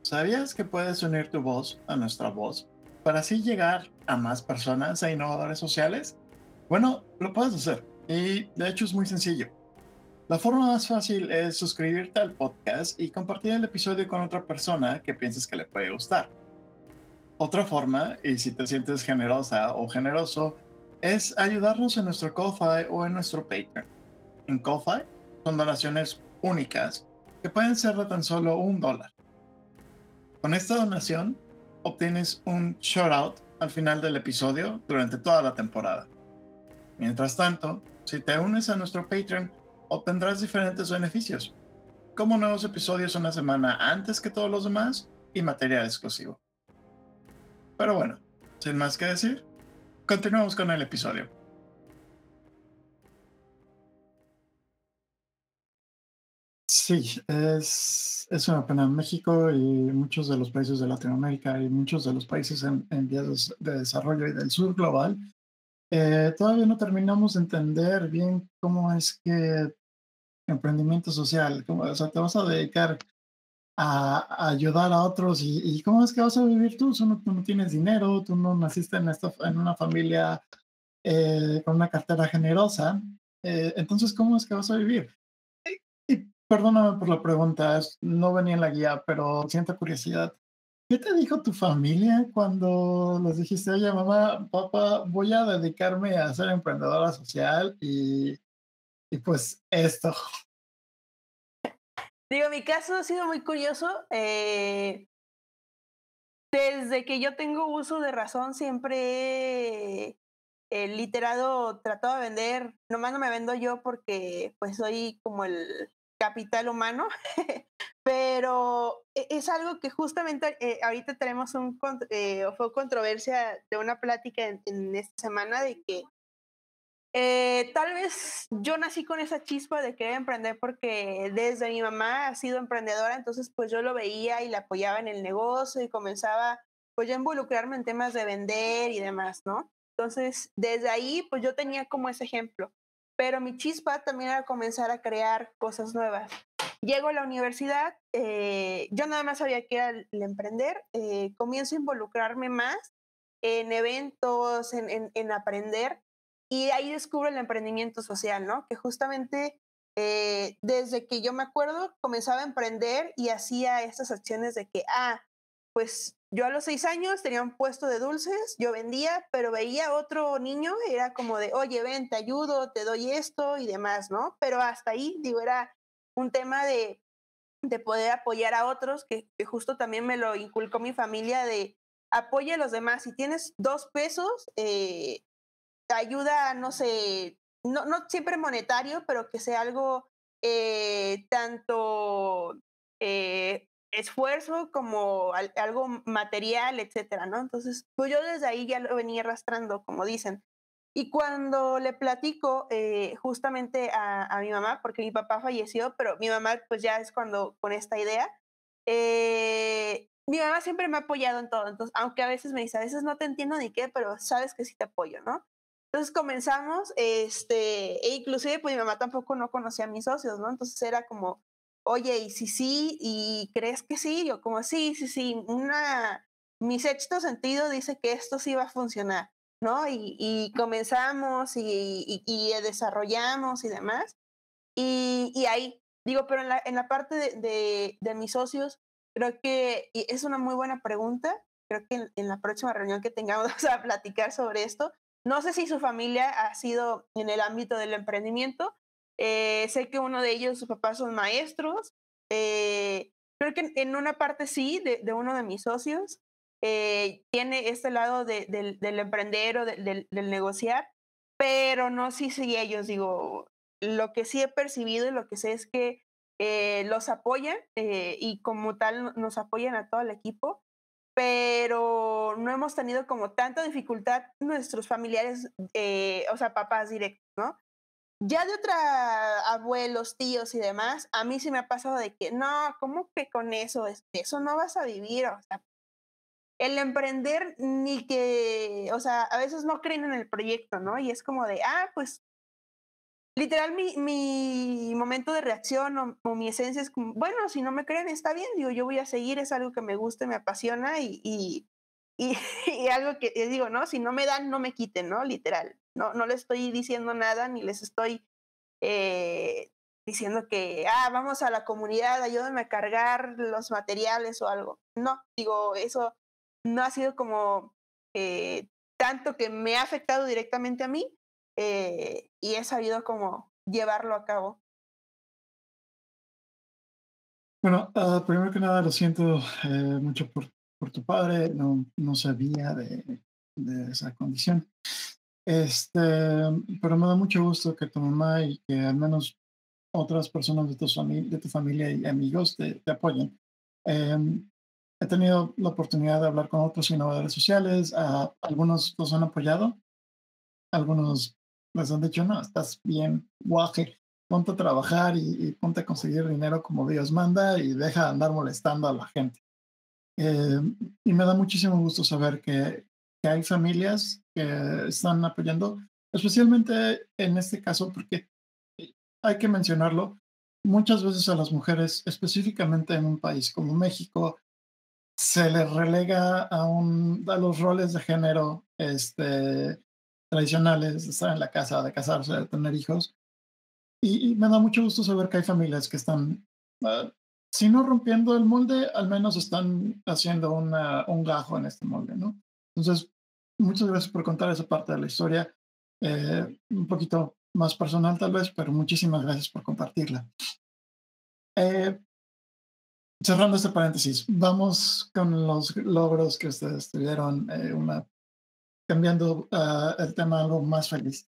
¿Sabías que puedes unir tu voz a nuestra voz para así llegar a más personas e innovadores sociales? Bueno, lo puedes hacer y de hecho es muy sencillo. La forma más fácil es suscribirte al podcast y compartir el episodio con otra persona que pienses que le puede gustar. Otra forma, y si te sientes generosa o generoso, es ayudarnos en nuestro Ko-Fi o en nuestro Patreon. En Ko-Fi son donaciones únicas que pueden ser de tan solo un dólar. Con esta donación obtienes un shout-out al final del episodio durante toda la temporada. Mientras tanto, si te unes a nuestro Patreon, obtendrás diferentes beneficios, como nuevos episodios una semana antes que todos los demás y material exclusivo. Pero bueno, sin más que decir, continuamos con el episodio. Sí, es, es una pena. México y muchos de los países de Latinoamérica y muchos de los países en, vías de desarrollo y del sur global, eh, todavía no terminamos de entender bien cómo es que emprendimiento social, cómo, o sea, te vas a dedicar a, ayudar a otros y, cómo es que vas a vivir tú, tú no, tienes dinero, tú no naciste en, esta, en una familia eh, con una cartera generosa, eh, entonces ¿cómo es que vas a vivir? Y, perdóname por la pregunta, no venía en la guía, pero siento curiosidad. ¿Qué te dijo tu familia cuando les dijiste, oye, mamá, papá, voy a dedicarme a ser emprendedora social y, y pues esto? Digo, mi caso ha sido muy curioso. Eh, desde que yo tengo uso de razón, siempre he literado, tratado de vender, nomás no me vendo yo porque pues soy como el capital humano, pero e, es algo que justamente eh, ahorita tenemos un, eh, fue controversia de una plática en, esta semana de que eh, tal vez yo nací con esa chispa de querer emprender porque desde mi mamá ha sido emprendedora, entonces pues yo lo veía y la apoyaba en el negocio y comenzaba pues ya a involucrarme en temas de vender y demás, ¿no? Entonces desde ahí pues yo tenía como ese ejemplo, pero mi chispa también era comenzar a crear cosas nuevas. Llego a la universidad, eh, yo nada más sabía que era el, emprender, eh, comienzo a involucrarme más en eventos, en, en aprender y ahí descubro el emprendimiento social, ¿no? Que justamente eh, desde que yo me acuerdo comenzaba a emprender y hacía estas acciones de que, ah, pues yo a los seis años tenía un puesto de dulces, yo vendía, pero veía otro niño, era como de, oye, ven, te ayudo, te doy esto y demás, ¿no? Pero hasta ahí, digo, era un tema de, de poder apoyar a otros, que, justo también me lo inculcó mi familia de apoya a los demás. Si tienes dos pesos, eh, ayuda, no sé, no, no siempre monetario, pero que sea algo eh, tanto eh, esfuerzo como algo material, etcétera, ¿no? Entonces, pues yo desde ahí ya lo venía arrastrando, como dicen. Y cuando le platico eh, justamente a, a, mi mamá, porque mi papá falleció, pero mi mamá pues ya es cuando con esta idea, mi mamá siempre me ha apoyado en todo, entonces, aunque a veces me dice, a veces no te entiendo ni qué, pero sabes que sí te apoyo, ¿no? Entonces comenzamos, este, e inclusive pues mi mamá tampoco no conocía a mis socios, ¿no? Entonces era como, oye, ¿y si sí? ¿Y crees que sí? Yo como, sí, sí, sí, una, mi sexto sentido dice que esto sí va a funcionar, ¿no? Y, y comenzamos y, y, desarrollamos y demás. Y, y, ahí, digo, pero en la, en la parte de, de, de, mis socios, creo que es una muy buena pregunta. Creo que en, en la próxima reunión que tengamos a platicar sobre esto, no sé si su familia ha sido en el ámbito del emprendimiento. Eh, sé que uno de ellos, sus papás son maestros. Eh, creo que en una parte sí, de, uno de mis socios, eh, tiene este lado del, emprender o del, negociar, pero no sé si ellos, digo, lo que sí he percibido y lo que sé es que los apoyan y como tal nos apoyan a todo el equipo pero no hemos tenido como tanta dificultad nuestros familiares, eh, o sea, papás directos, ¿no? Ya de otra, abuelos, tíos y demás, a mí sí me ha pasado de que, no, ¿cómo que con eso? Eso no vas a vivir, o sea, el emprender ni que, o sea, a veces no creen en el proyecto, ¿no? Y es como de, ah, pues literal mi, mi momento de reacción o, mi esencia es como, bueno, si no me creen está bien, digo, yo voy a seguir, es algo que me gusta, me apasiona y, y, y, algo que digo, ¿no? Si no me dan, no me quiten, ¿no? Literal. No, no les estoy diciendo nada ni les estoy eh, diciendo que, ah, vamos a la comunidad, ayúdenme a cargar los materiales o algo. No, digo, eso no ha sido como eh, tanto que me ha afectado directamente a mí eh, y he sabido como llevarlo a cabo. Bueno, uh, primero que nada lo siento eh, mucho por, por, tu padre, no, no sabía de, de, esa condición. Este, pero me da mucho gusto que tu mamá y que al menos otras personas de tu, de tu familia y amigos te, apoyen. Em, he tenido la oportunidad de hablar con otros innovadores sociales, uh, algunos los han apoyado, algunos les han dicho, no, estás bien guaje, ponte a trabajar y, ponte a conseguir dinero como Dios manda y deja de andar molestando a la gente. Eh, y me da muchísimo gusto saber que, que, hay familias que están apoyando, especialmente en este caso, porque hay que mencionarlo, muchas veces a las mujeres, específicamente en un país como México, se les relega a, un, a los roles de género este, tradicionales, de estar en la casa, de casarse, de tener hijos. Y, me da mucho gusto saber que hay familias que están, uh, si no rompiendo el molde, al menos están haciendo una, un gajo en este molde, ¿no? Entonces, muchas gracias por contar esa parte de la historia. Eh, un poquito más personal tal vez, pero muchísimas gracias por compartirla. Eh, cerrando este paréntesis, vamos con los logros que ustedes tuvieron. Eh, una cambiando uh, el tema a algo más feliz.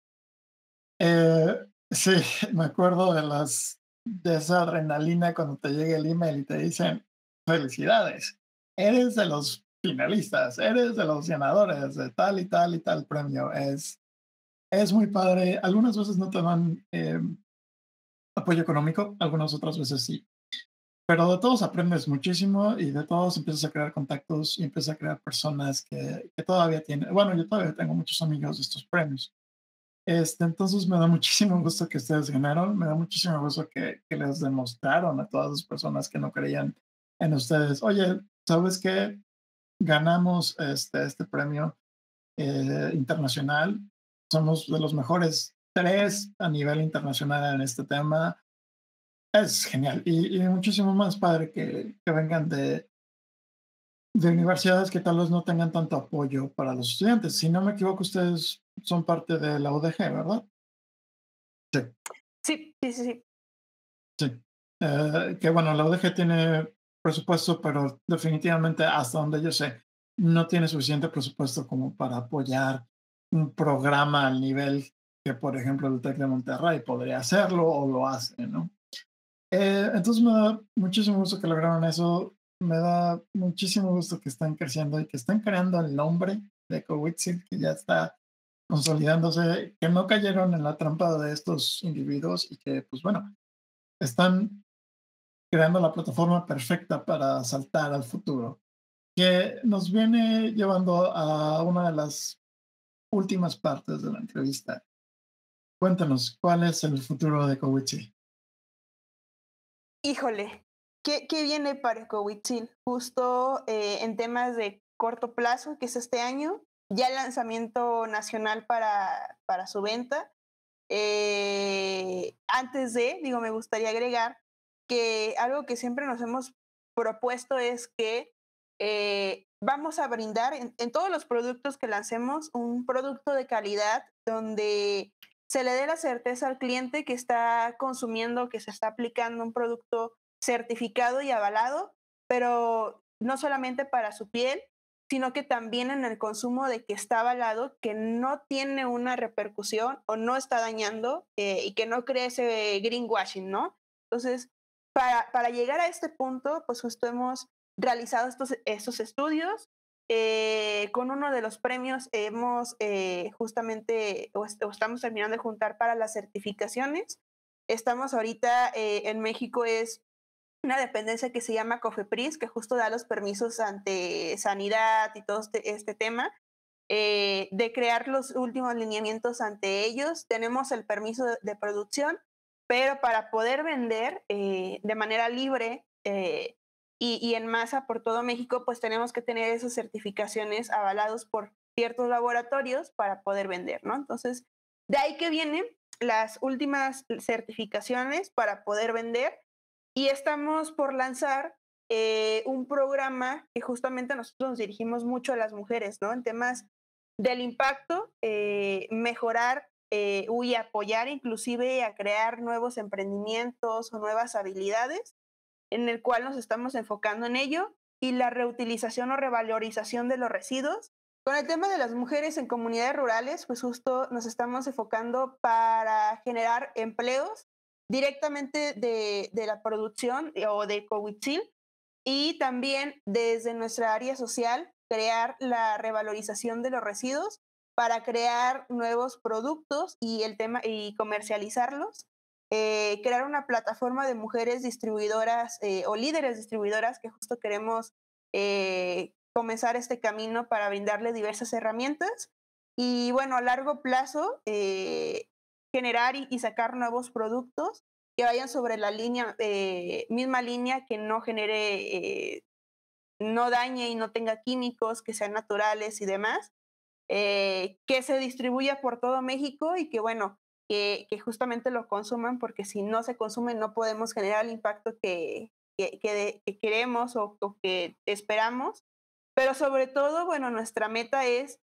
Eh, sí, me acuerdo de las de esa adrenalina cuando te llega el email y te dicen felicidades, eres de los finalistas, eres de los ganadores de tal y tal y tal premio. Es, es muy padre. Algunas veces no te dan eh, apoyo económico, algunas otras veces sí. Pero de todos aprendes muchísimo y de todos empiezas a crear contactos y empiezas a crear personas que, que todavía tienen. Bueno, yo todavía tengo muchos amigos de estos premios. Este, entonces me da muchísimo gusto que ustedes ganaron, me da muchísimo gusto que, que les demostraron a todas las personas que no creían en ustedes, oye, ¿sabes qué? Ganamos este, este premio eh, internacional, somos de los mejores tres a nivel internacional en este tema es genial y, muchísimo más padre que, que vengan de, de universidades que tal vez no tengan tanto apoyo para los estudiantes. Si no me equivoco, ustedes son parte de la UDG, ¿verdad? Sí. Sí, sí, sí. Sí. Eh, que bueno, la UDG tiene presupuesto, pero definitivamente hasta donde yo sé, no tiene suficiente presupuesto como para apoyar un programa al nivel que, por ejemplo, el TEC de Monterrey podría hacerlo o lo hace, ¿no? Eh, entonces me da muchísimo gusto que lograron eso. Me da muchísimo gusto que están creciendo y que están creando el nombre de Cowitzil, que ya está consolidándose, que no cayeron en la trampa de estos individuos y que, pues bueno, están creando la plataforma perfecta para saltar al futuro, que nos viene llevando a una de las últimas partes de la entrevista. Cuéntanos, ¿cuál es el futuro de Cowitzil? Híjole, ¿qué, qué viene para Cowitzil? Justo eh, en temas de corto plazo, que es este año, ya el lanzamiento nacional para, para su venta. Eh, antes de, digo, me gustaría agregar que algo que siempre nos hemos propuesto es que eh, vamos a brindar en, en, todos los productos que lancemos un producto de calidad donde se le dé la certeza al cliente que está consumiendo, que se está aplicando un producto certificado y avalado, pero no solamente para su piel, sino que también en el consumo de que está avalado, que no tiene una repercusión o no está dañando eh, y que no cree ese greenwashing, ¿no? Entonces, para, para llegar a este punto, pues justo hemos realizado estos, estos estudios, eh, con uno de los premios hemos eh, justamente, o, estamos terminando de juntar para las certificaciones. Estamos ahorita eh, en México, es una dependencia que se llama COFEPRIS, que justo da los permisos ante sanidad y todo este, este tema. de crear los últimos lineamientos ante ellos. Tenemos el permiso de, producción, pero para poder vender de manera libre y, en masa por todo México, pues tenemos que tener esas certificaciones avalados por ciertos laboratorios para poder vender, ¿no? Entonces, de ahí que vienen las últimas certificaciones para poder vender y estamos por lanzar eh, un programa que justamente nosotros nos dirigimos mucho a las mujeres, ¿no? En temas del impacto, eh, mejorar eh, y apoyar inclusive a crear nuevos emprendimientos o nuevas habilidades, en el cual nos estamos enfocando en ello, y la reutilización o revalorización de los residuos. Con el tema de las mujeres en comunidades rurales, pues justo nos estamos enfocando para generar empleos directamente de, la producción o de Cowitzil y también desde nuestra área social crear la revalorización de los residuos para crear nuevos productos y el tema y comercializarlos eh, crear una plataforma de mujeres distribuidoras eh, o líderes distribuidoras que justo queremos eh, comenzar este camino para brindarle diversas herramientas. Y bueno, a largo plazo generar y, sacar nuevos productos que vayan sobre la línea, misma línea que no genere, no dañe y no tenga químicos, que sean naturales y demás, que se distribuya por todo México y que bueno, que, justamente lo consuman porque si no se consume no podemos generar el impacto que, que, queremos o, que esperamos pero sobre todo, bueno, nuestra meta es,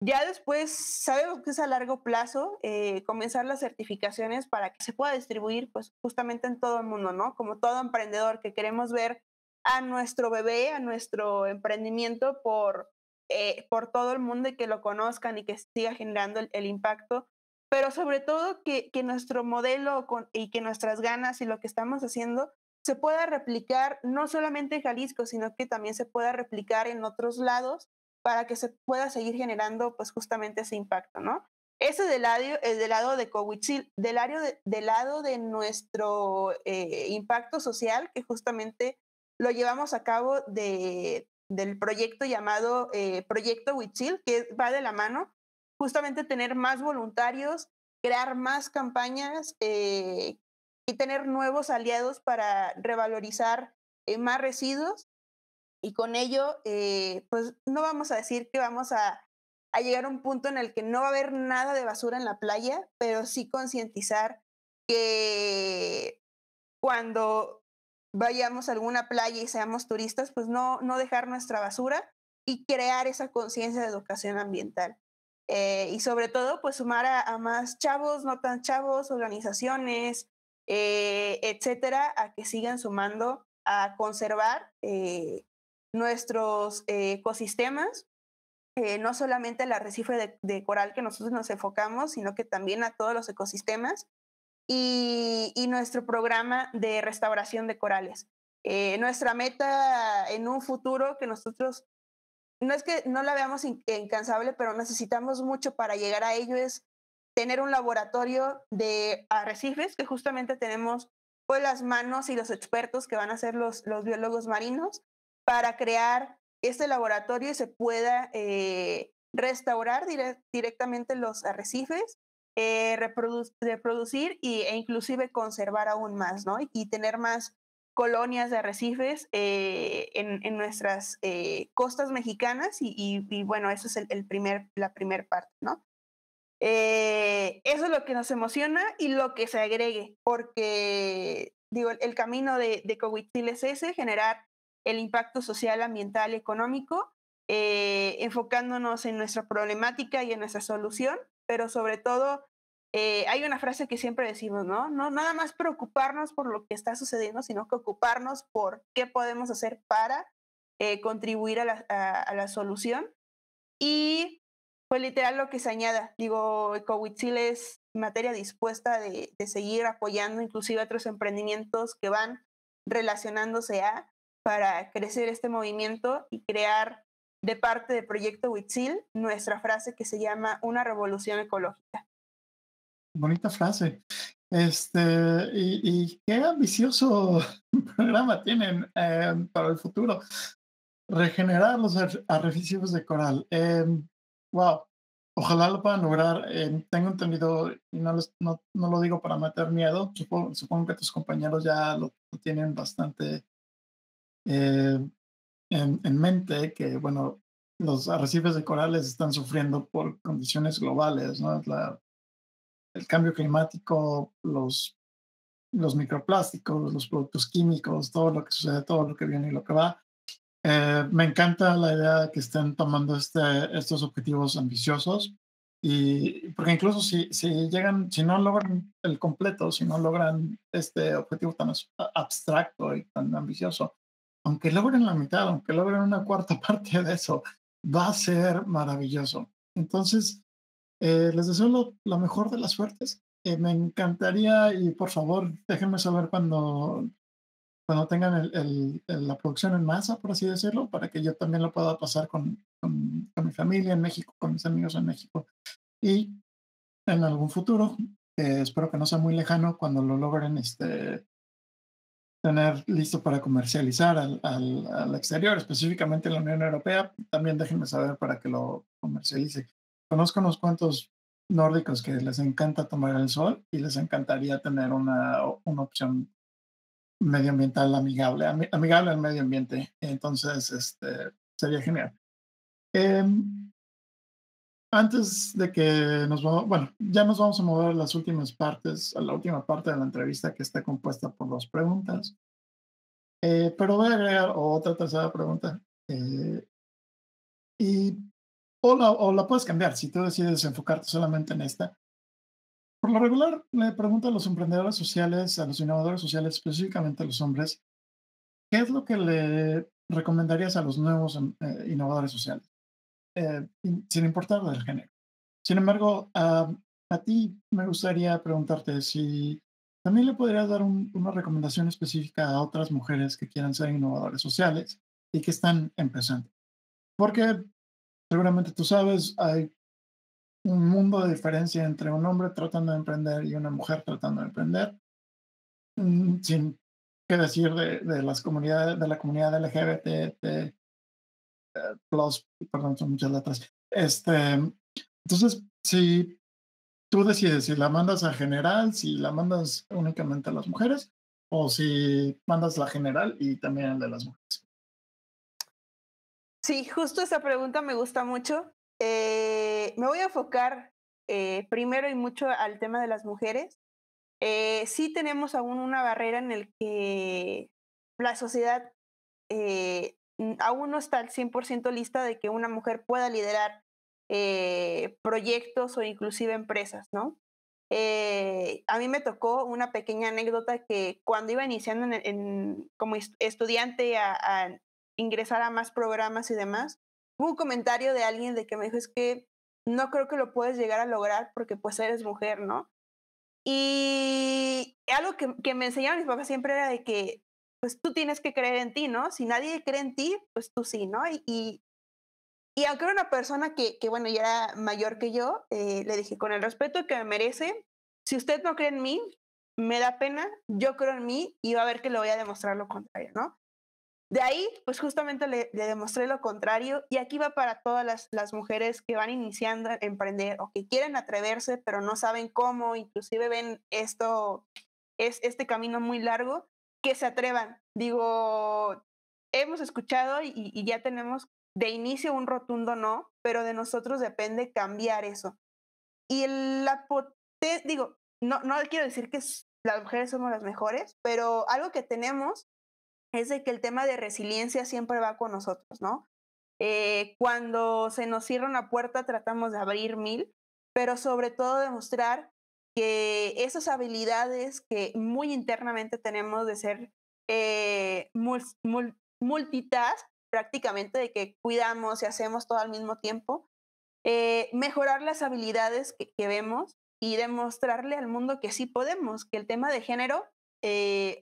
ya después, sabemos que es a largo plazo, eh, comenzar las certificaciones para que se pueda distribuir, pues justamente en todo el mundo, ¿no? Como todo emprendedor que queremos ver a nuestro bebé, a nuestro emprendimiento por, eh, por todo el mundo y que lo conozcan y que siga generando el, impacto, pero sobre todo que, que nuestro modelo y que nuestras ganas y lo que estamos haciendo se pueda replicar no solamente en Jalisco, sino que también se pueda replicar en otros lados para que se pueda seguir generando pues justamente ese impacto, ¿no? Ese del lado, el del lado de Cowitzil, del, de, del lado de nuestro eh, impacto social, que justamente lo llevamos a cabo de, del proyecto llamado eh, Proyecto Huitzil, que va de la mano, justamente tener más voluntarios, crear más campañas eh, y tener nuevos aliados para revalorizar eh, más residuos y con ello, eh, pues no vamos a decir que vamos a, a, llegar a un punto en el que no va a haber nada de basura en la playa, pero sí concientizar que cuando vayamos a alguna playa y seamos turistas, pues no, no dejar nuestra basura y crear esa conciencia de educación ambiental. Eh, y sobre todo, pues sumar a, más chavos, no tan chavos, organizaciones, eh, etcétera, a que sigan sumando a conservar eh, nuestros eh, ecosistemas, no solamente el arrecife de, coral que nosotros nos enfocamos, sino que también a todos los ecosistemas y, nuestro programa de restauración de corales. nuestra meta en un futuro que nosotros, no es que no la veamos incansable, pero necesitamos mucho para llegar a ello, es tener un laboratorio de arrecifes, que justamente tenemos pues las manos y los expertos que van a ser los, los biólogos marinos, para crear este laboratorio y se pueda eh, restaurar directamente los arrecifes, eh, reproducir y, e inclusive conservar aún más, ¿no? Y, tener más colonias de arrecifes eh, en, en, nuestras costas mexicanas y, y, bueno, eso es el, primer, la primera parte, ¿no? Eh, eso es lo que nos emociona y lo que se agregue, porque digo, el, camino de, de es ese, generar el impacto social, ambiental económico, eh, enfocándonos en nuestra problemática y en nuestra solución, pero sobre todo eh, hay una frase que siempre decimos, ¿no? No nada más preocuparnos por lo que está sucediendo, sino que ocuparnos por qué podemos hacer para contribuir a la, a la, solución. Y pues literal lo que se añada. Digo, Ecowitzil es materia dispuesta de, seguir apoyando inclusive otros emprendimientos que van relacionándose a para crecer este movimiento y crear de parte del proyecto Huitzil nuestra frase que se llama una revolución ecológica. Bonita frase. Este, y, qué ambicioso programa tienen eh, para el futuro. Regenerar los arrecifes de coral. Wow, ojalá lo puedan lograr. Eh, tengo entendido, y no, no, no, lo digo para meter miedo, supongo, que tus compañeros ya lo, tienen bastante eh, en, en, mente, que bueno, los arrecifes de corales están sufriendo por condiciones globales, ¿no? El cambio climático, los, los microplásticos, los productos químicos, todo lo que sucede, todo lo que viene y lo que va. Eh, me encanta la idea de que estén tomando este, estos objetivos ambiciosos y porque incluso si, si llegan, si no logran el completo, si no logran este objetivo tan abstracto y tan ambicioso, aunque logren la mitad, aunque logren una cuarta parte de eso, va a ser maravilloso. Entonces, eh, les deseo lo, la mejor de las suertes. Eh, me encantaría y por favor déjenme saber cuando cuando tengan el, la producción en masa, por así decirlo, para que yo también lo pueda pasar con, con, mi familia en México, con mis amigos en México. Y en algún futuro, espero que no sea muy lejano, cuando lo logren este, tener listo para comercializar al, al, al, exterior, específicamente en la Unión Europea, también déjenme saber para que lo comercialice. Conozco unos cuantos nórdicos que les encanta tomar el sol y les encantaría tener una, una opción medioambiental amigable, amigable al medio ambiente. Entonces, este, sería genial. Em, antes de que nos vamos, bueno, ya nos vamos a mover a las últimas partes, a la última parte de la entrevista que está compuesta por dos preguntas. Eh, pero voy a agregar otra tercera pregunta. Eh, y o la, o la puedes cambiar si tú decides enfocarte solamente en esta. Por lo regular, le pregunto a los emprendedores sociales, a los innovadores sociales, específicamente a los hombres, ¿qué es lo que le recomendarías a los nuevos em, eh, innovadores sociales? Eh, sin importar del género. Sin embargo, a ti me gustaría preguntarte si también le podrías dar una recomendación específica a otras mujeres que quieran ser innovadores sociales y que están empezando. Porque seguramente tú sabes, hay un mundo de diferencia entre un hombre tratando de emprender y una mujer tratando de emprender, mm, sin qué decir de, las comunidades, de la comunidad LGBT, eh, plus, perdón, son muchas letras. Este, entonces, si tú decides si la mandas a general, si la mandas únicamente a las mujeres, o si mandas la general y también de las mujeres. Sí, justo esa pregunta me gusta mucho eh, me voy a enfocar eh, primero y mucho al tema de las mujeres. Eh, sí tenemos aún una barrera en el que la sociedad aún no está al 100% lista de que una mujer pueda liderar proyectos o inclusive empresas, ¿no? a mí me tocó una pequeña anécdota que cuando iba iniciando como estudiante a, ingresar a más programas y demás, Hubo un comentario de alguien de que me dijo, es que no creo que lo puedes llegar a lograr porque pues eres mujer, ¿no? Y algo que, que me enseñaron mis papás siempre era de que pues tú tienes que creer en ti, ¿no? Si nadie cree en ti, pues tú sí, ¿no? Y, y, aunque era una persona que, que, bueno, ya era mayor que yo, eh, le dije, con el respeto que me merece, si usted no cree en mí, me da pena, yo creo en mí y va a ver que le voy a demostrar lo contrario, ¿no? De ahí, pues justamente le, demostré lo contrario y aquí va para todas las, mujeres que van iniciando a emprender o que quieren atreverse pero no saben cómo, inclusive ven esto, es este camino muy largo, que se atrevan. Digo, hemos escuchado y, ya tenemos de inicio un rotundo no, pero de nosotros depende cambiar eso. Y la digo, no, no quiero decir que las mujeres somos las mejores, pero algo que tenemos es de que el tema de resiliencia siempre va con nosotros, ¿no? Eh, cuando se nos cierra una puerta tratamos de abrir mil, pero sobre todo demostrar que esas habilidades que muy internamente tenemos de ser eh, multitask, prácticamente de que cuidamos y hacemos todo al mismo tiempo, eh, mejorar las habilidades que, vemos y demostrarle al mundo que sí podemos, que el tema de género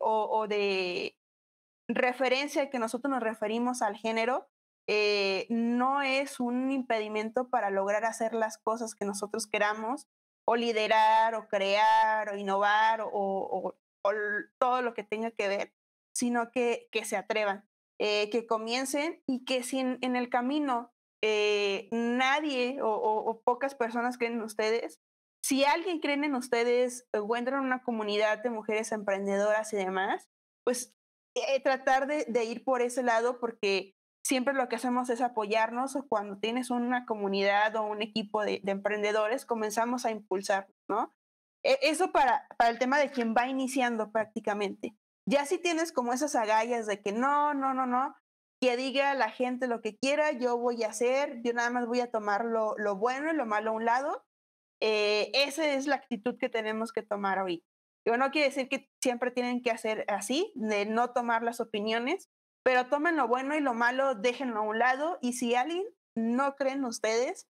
o, de referencia que nosotros nos referimos al género eh, no es un impedimento para lograr hacer las cosas que nosotros queramos o liderar o crear o innovar o, todo lo que tenga que ver, sino que, que se atrevan, eh, que comiencen y que si en, el camino eh, nadie o, pocas personas creen en ustedes. Si alguien cree en ustedes, encuentran una comunidad de mujeres emprendedoras y demás, pues eh, tratar de, ir por ese lado porque siempre lo que hacemos es apoyarnos cuando tienes una comunidad o un equipo de, emprendedores, comenzamos a impulsar, ¿no? E, eso para, para el tema de quien va iniciando prácticamente. Ya si tienes como esas agallas de que no, no, no, no, que diga la gente lo que quiera, yo voy a hacer, yo nada más voy a tomar lo, bueno y lo malo a un lado. Eh, esa es la actitud que tenemos que tomar hoy. Yo no quiere decir que siempre tienen que hacer así, de no tomar las opiniones, pero tomen lo bueno y lo malo, déjenlo a un lado. Y si alguien no creen ustedes,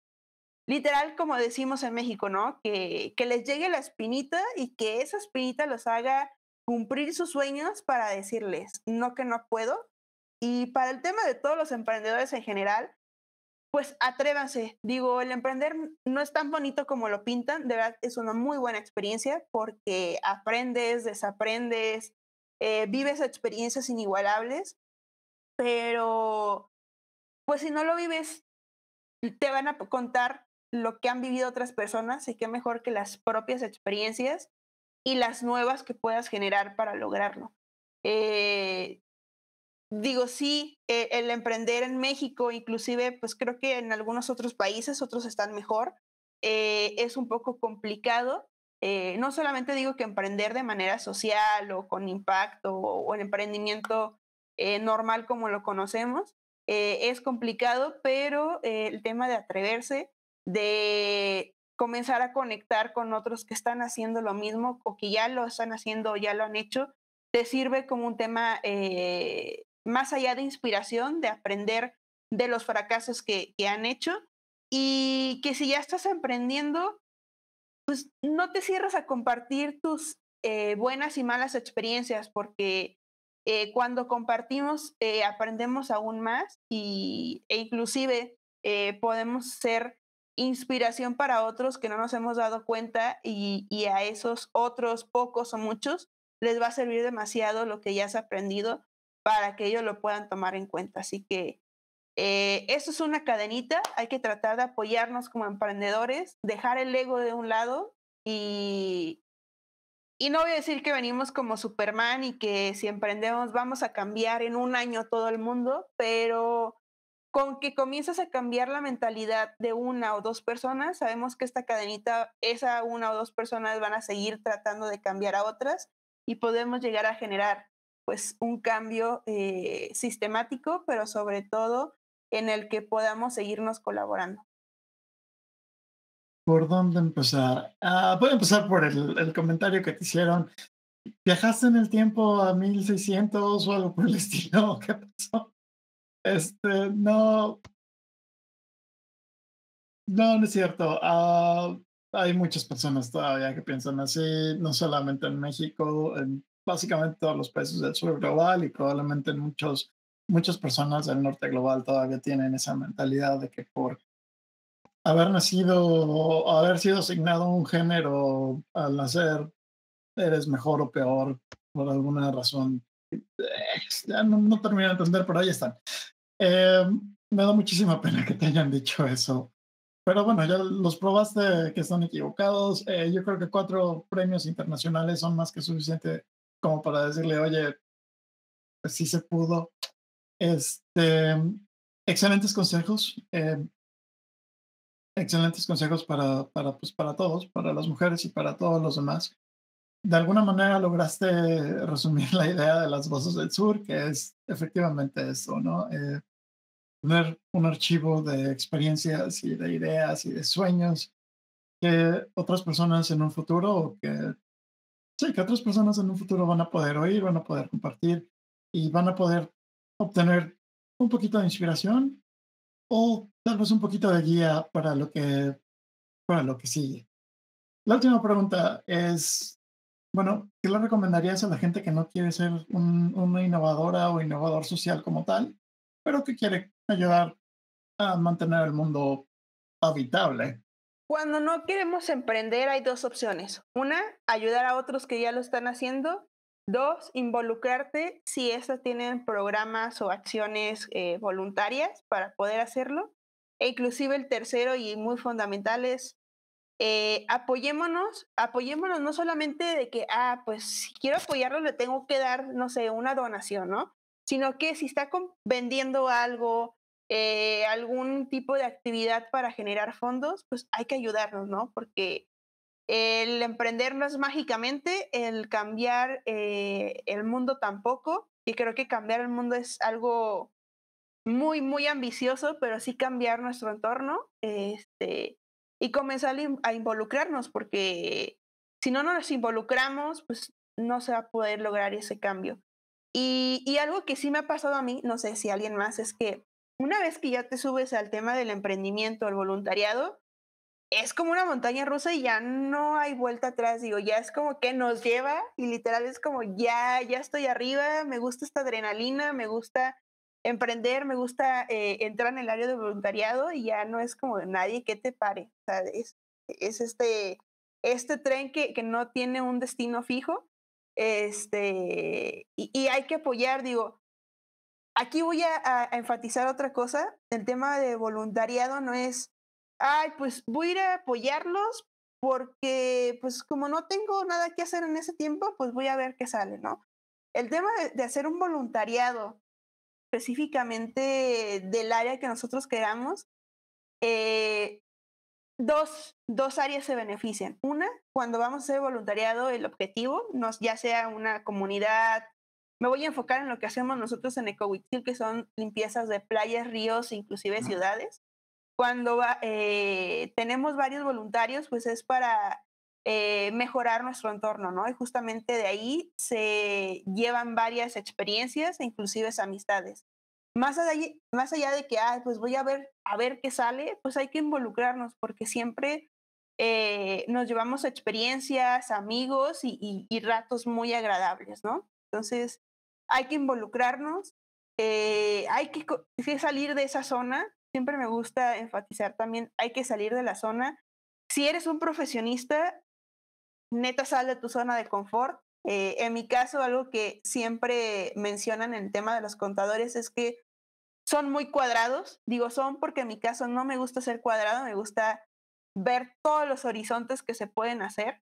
literal, como decimos en México, ¿no? Que, que les llegue la espinita y que esa espinita los haga cumplir sus sueños para decirles, no que no puedo. Y para el tema de todos los emprendedores en general, pues atrévanse. Digo, el emprender no es tan bonito como lo pintan, de verdad es una muy buena experiencia porque aprendes, desaprendes, eh, vives experiencias inigualables, pero pues si no lo vives, te van a contar lo que han vivido otras personas y qué mejor que las propias experiencias y las nuevas que puedas generar para lograrlo. Eh, digo, sí, eh, el emprender en México, inclusive, pues creo que en algunos otros países, otros están mejor, eh, es un poco complicado. no solamente digo que emprender de manera social o con impacto o, en emprendimiento normal como lo conocemos, es complicado, pero el tema de atreverse, de comenzar a conectar con otros que están haciendo lo mismo o que ya lo están haciendo o ya lo han hecho, te sirve como un tema eh, más allá de inspiración, de aprender de los fracasos que, han hecho y que si ya estás emprendiendo, pues no te cierres a compartir tus eh, buenas y malas experiencias porque eh, cuando compartimos aprendemos aún más y, e inclusive podemos ser inspiración para otros que no nos hemos dado cuenta y, a esos otros pocos o muchos les va a servir demasiado lo que ya has aprendido para que ellos lo puedan tomar en cuenta. Así que eh, eso es una cadenita, hay que tratar de apoyarnos como emprendedores, dejar el ego de un lado y, y no voy a decir que venimos como Superman y que si emprendemos vamos a cambiar en un año todo el mundo, pero con que comienzas a cambiar la mentalidad de una o dos personas, sabemos que esta cadenita, esa una o dos personas van a seguir tratando de cambiar a otras y podemos llegar a generar pues un cambio eh, sistemático, pero sobre todo en el que podamos seguirnos colaborando. ¿Por dónde empezar? Ah, voy a empezar por el, el, comentario que te hicieron. ¿Viajaste en el tiempo a 1600 o algo por el estilo? ¿Qué pasó? Este, no. No, no es cierto. Ah, hay muchas personas todavía que piensan así, no solamente en México, en básicamente todos los países del sur global y probablemente en muchos, muchas personas del norte global todavía tienen esa mentalidad de que por haber nacido o haber sido asignado un género al nacer, eres mejor o peor por alguna razón. Eh, ya no, no termino de entender, pero ahí están. Eh, me da muchísima pena que te hayan dicho eso. Pero bueno, ya los probaste que están equivocados. Eh, yo creo que cuatro premios internacionales son más que suficiente como para decirle, oye, pues sí se pudo. Este, excelentes consejos. Eh, excelentes consejos para, para, pues, para todos, para las mujeres y para todos los demás. De alguna manera lograste resumir la idea de las voces del sur, que es efectivamente eso, ¿no? Eh, tener un archivo de experiencias y de ideas y de sueños que otras personas en un futuro que sí, que otras personas en un futuro van a poder oír, van a poder compartir y van a poder obtener un poquito de inspiración o tal vez un poquito de guía para lo que para lo que sigue. La última pregunta es, bueno, ¿qué le recomendarías a la gente que no quiere ser una innovadora o innovador social como tal, pero que quiere ayudar a mantener el mundo habitable. Cuando no queremos emprender hay dos opciones. Una, ayudar a otros que ya lo están haciendo. Dos, involucrarte si estas tienen programas o acciones eh, voluntarias para poder hacerlo. e inclusive el tercero y muy fundamental es eh, apoyémonos, apoyémonos no solamente de que, ah, pues si quiero apoyarlo le tengo que dar, no sé, una donación, ¿no? Sino que si está vendiendo algo, eh, algún tipo de actividad para generar fondos, pues hay que ayudarnos, ¿no? Porque el emprender no es mágicamente, el cambiar eh, el mundo tampoco, y creo que cambiar el mundo es algo muy, muy ambicioso, pero sí cambiar nuestro entorno este, y comenzar a involucrarnos, porque si no nos involucramos, pues no se va a poder lograr ese cambio. Y, y algo que sí me ha pasado a mí, no sé si a alguien más, es que una vez que ya te subes al tema del emprendimiento, el voluntariado, es como una montaña rusa y ya no hay vuelta atrás, digo, ya es como que nos lleva y literal es como ya, ya estoy arriba, me gusta esta adrenalina, me gusta emprender, me gusta eh, entrar en el área de voluntariado y ya no es como nadie que te pare, o sea, es, este, este tren que, que, no tiene un destino fijo, este, y, hay que apoyar, digo, aquí voy a enfatizar otra cosa, el tema de voluntariado no es ay, pues voy a ir a apoyarlos porque, pues como no tengo nada que hacer en ese tiempo, pues voy a ver qué sale, ¿no? El tema de, hacer un voluntariado específicamente del área que nosotros queramos, eh, dos, dos áreas se benefician. Una, cuando vamos a hacer voluntariado, el objetivo, nos, ya sea una comunidad, me voy a enfocar en lo que hacemos nosotros en Ecowitzil, que son limpiezas de playas, ríos, inclusive ciudades cuando eh, tenemos varios voluntarios, pues es para eh, mejorar nuestro entorno, ¿no? Y justamente de ahí se llevan varias experiencias e inclusive amistades. Más allá, más allá de que, ah, pues voy a ver, a ver qué sale, pues hay que involucrarnos porque siempre eh, nos llevamos experiencias, amigos y, ratos muy agradables, ¿no? Entonces, hay que involucrarnos, hay que salir de esa zona siempre me gusta enfatizar también, hay que salir de la zona. Si eres un profesionista, neta sal de tu zona de confort. Eh, en mi caso, algo que siempre mencionan en el tema de los contadores es que son muy cuadrados. Digo son porque en mi caso no me gusta ser cuadrado, me gusta ver todos los horizontes que se pueden hacer.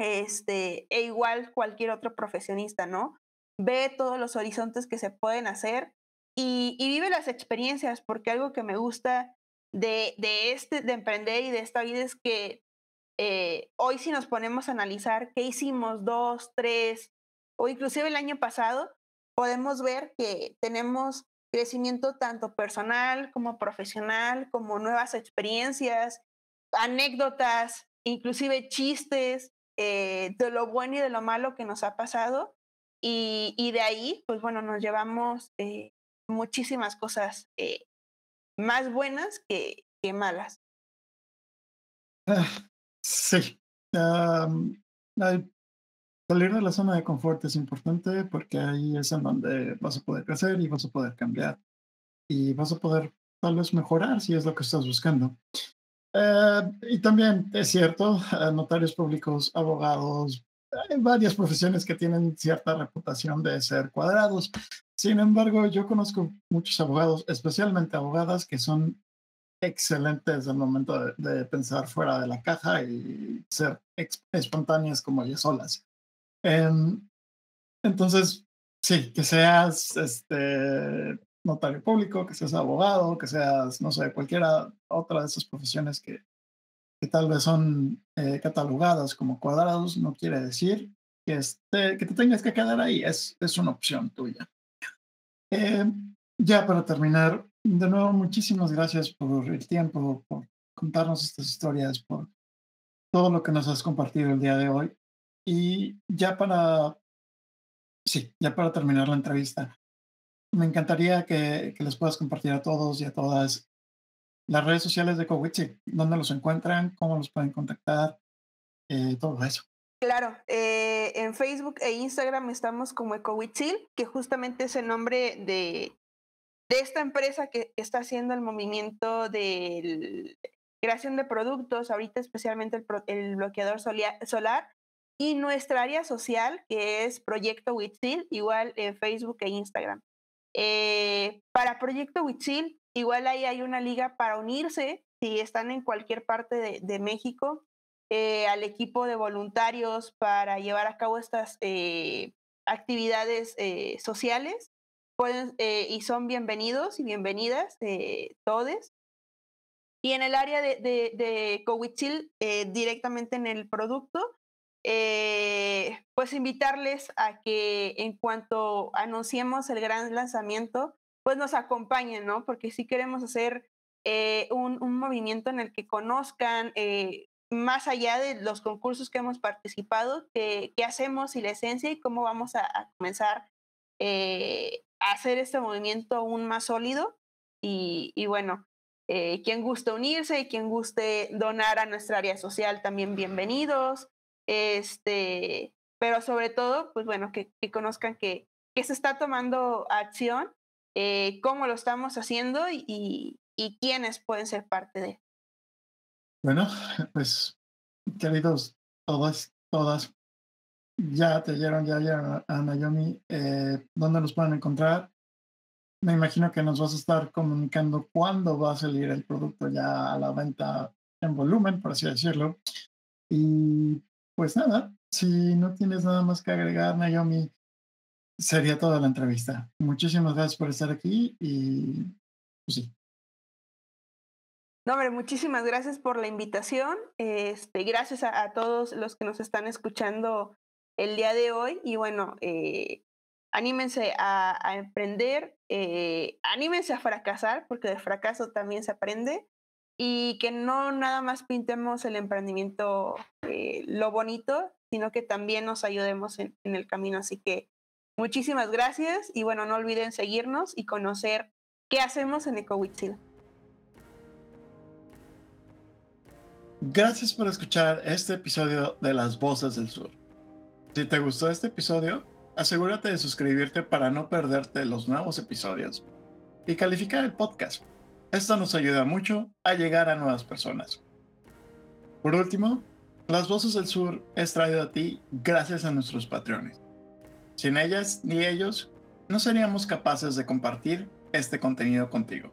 Este, e igual cualquier otro profesionista, ¿no? Ve todos los horizontes que se pueden hacer y, vive las experiencias, porque algo que me gusta de, de, este, de emprender y de esta vida es que eh, hoy si nos ponemos a analizar qué hicimos dos, tres o inclusive el año pasado, podemos ver que tenemos crecimiento tanto personal como profesional, como nuevas experiencias, anécdotas, inclusive chistes eh, de lo bueno y de lo malo que nos ha pasado. Y, y de ahí, pues bueno, nos llevamos eh, muchísimas cosas eh, más buenas que, que malas. Ah, sí. salir de la zona de confort es importante porque ahí es en donde vas a poder crecer y vas a poder cambiar y vas a poder tal vez mejorar si es lo que estás buscando. Eh, y también es cierto, eh, notarios públicos, abogados, hay varias profesiones que tienen cierta reputación de ser cuadrados. Sin embargo, yo conozco muchos abogados, especialmente abogadas, que son excelentes al momento de, pensar fuera de la caja y ser espontáneas como ellas solas. Em, entonces, sí, que seas este, notario público, que seas abogado, que seas, no sé, cualquiera otra de esas profesiones que, que tal vez son eh, catalogadas como cuadrados, no quiere decir que, que te tengas que quedar ahí, es, es una opción tuya. Eh, ya para terminar, de nuevo, muchísimas gracias por el tiempo, por contarnos estas historias, por todo lo que nos has compartido el día de hoy. Y ya para, sí, ya para terminar la entrevista, me encantaría que, que les puedas compartir a todos y a todas las redes sociales de Cowichi, dónde los encuentran, cómo los pueden contactar, eh, todo eso. Claro, eh, en Facebook e Instagram estamos como EcoWitzil, que justamente es el nombre de, de esta empresa que está haciendo el movimiento de creación de productos, ahorita especialmente el, bloqueador solar, y nuestra área social, que es Proyecto Witzil, igual en Facebook e Instagram. Eh, para Proyecto Witzil igual ahí hay una liga para unirse si están en cualquier parte de, México, eh, al equipo de voluntarios para llevar a cabo estas eh, actividades eh, sociales. Pueden, y son bienvenidos y bienvenidas todos. Y en el área de, de, de directamente en el producto, pues invitarles a que en cuanto anunciemos el gran lanzamiento, pues nos acompañen, ¿no? Porque sí queremos hacer eh, un, movimiento en el que conozcan, eh, más allá de los concursos que hemos participado, qué, hacemos y la esencia y cómo vamos a, comenzar eh, a hacer este movimiento aún más sólido. Y, bueno, quien guste unirse y quien guste donar a nuestra área social, también bienvenidos. Este, pero sobre todo, pues bueno, que, conozcan que, que, se está tomando acción, cómo lo estamos haciendo y, y quiénes pueden ser parte de. Bueno, pues queridos todas, todas, ya te oyeron, ya oyeron a Naomi, eh, ¿dónde nos pueden encontrar? Me imagino que nos vas a estar comunicando cuándo va a salir el producto ya a la venta en volumen, por así decirlo. Y pues nada, si no tienes nada más que agregar, Naomi, sería toda la entrevista. Muchísimas gracias por estar aquí y pues sí, no, hombre, muchísimas gracias por la invitación. Este, gracias a, todos los que nos están escuchando el día de hoy. Y bueno, eh, anímense a, emprender, eh, anímense a fracasar, porque de fracaso también se aprende. Y que no nada más pintemos el emprendimiento lo bonito, sino que también nos ayudemos en, el camino. Así que muchísimas gracias y bueno, no olviden seguirnos y conocer qué hacemos en EcoWitzil. Gracias por escuchar este episodio de Las Voces del Sur. Si te gustó este episodio, asegúrate de suscribirte para no perderte los nuevos episodios y calificar el podcast. Esto nos ayuda mucho a llegar a nuevas personas. Por último, Las Voces del Sur es traído a ti gracias a nuestros patrones. Sin ellas ni ellos, no seríamos capaces de compartir este contenido contigo.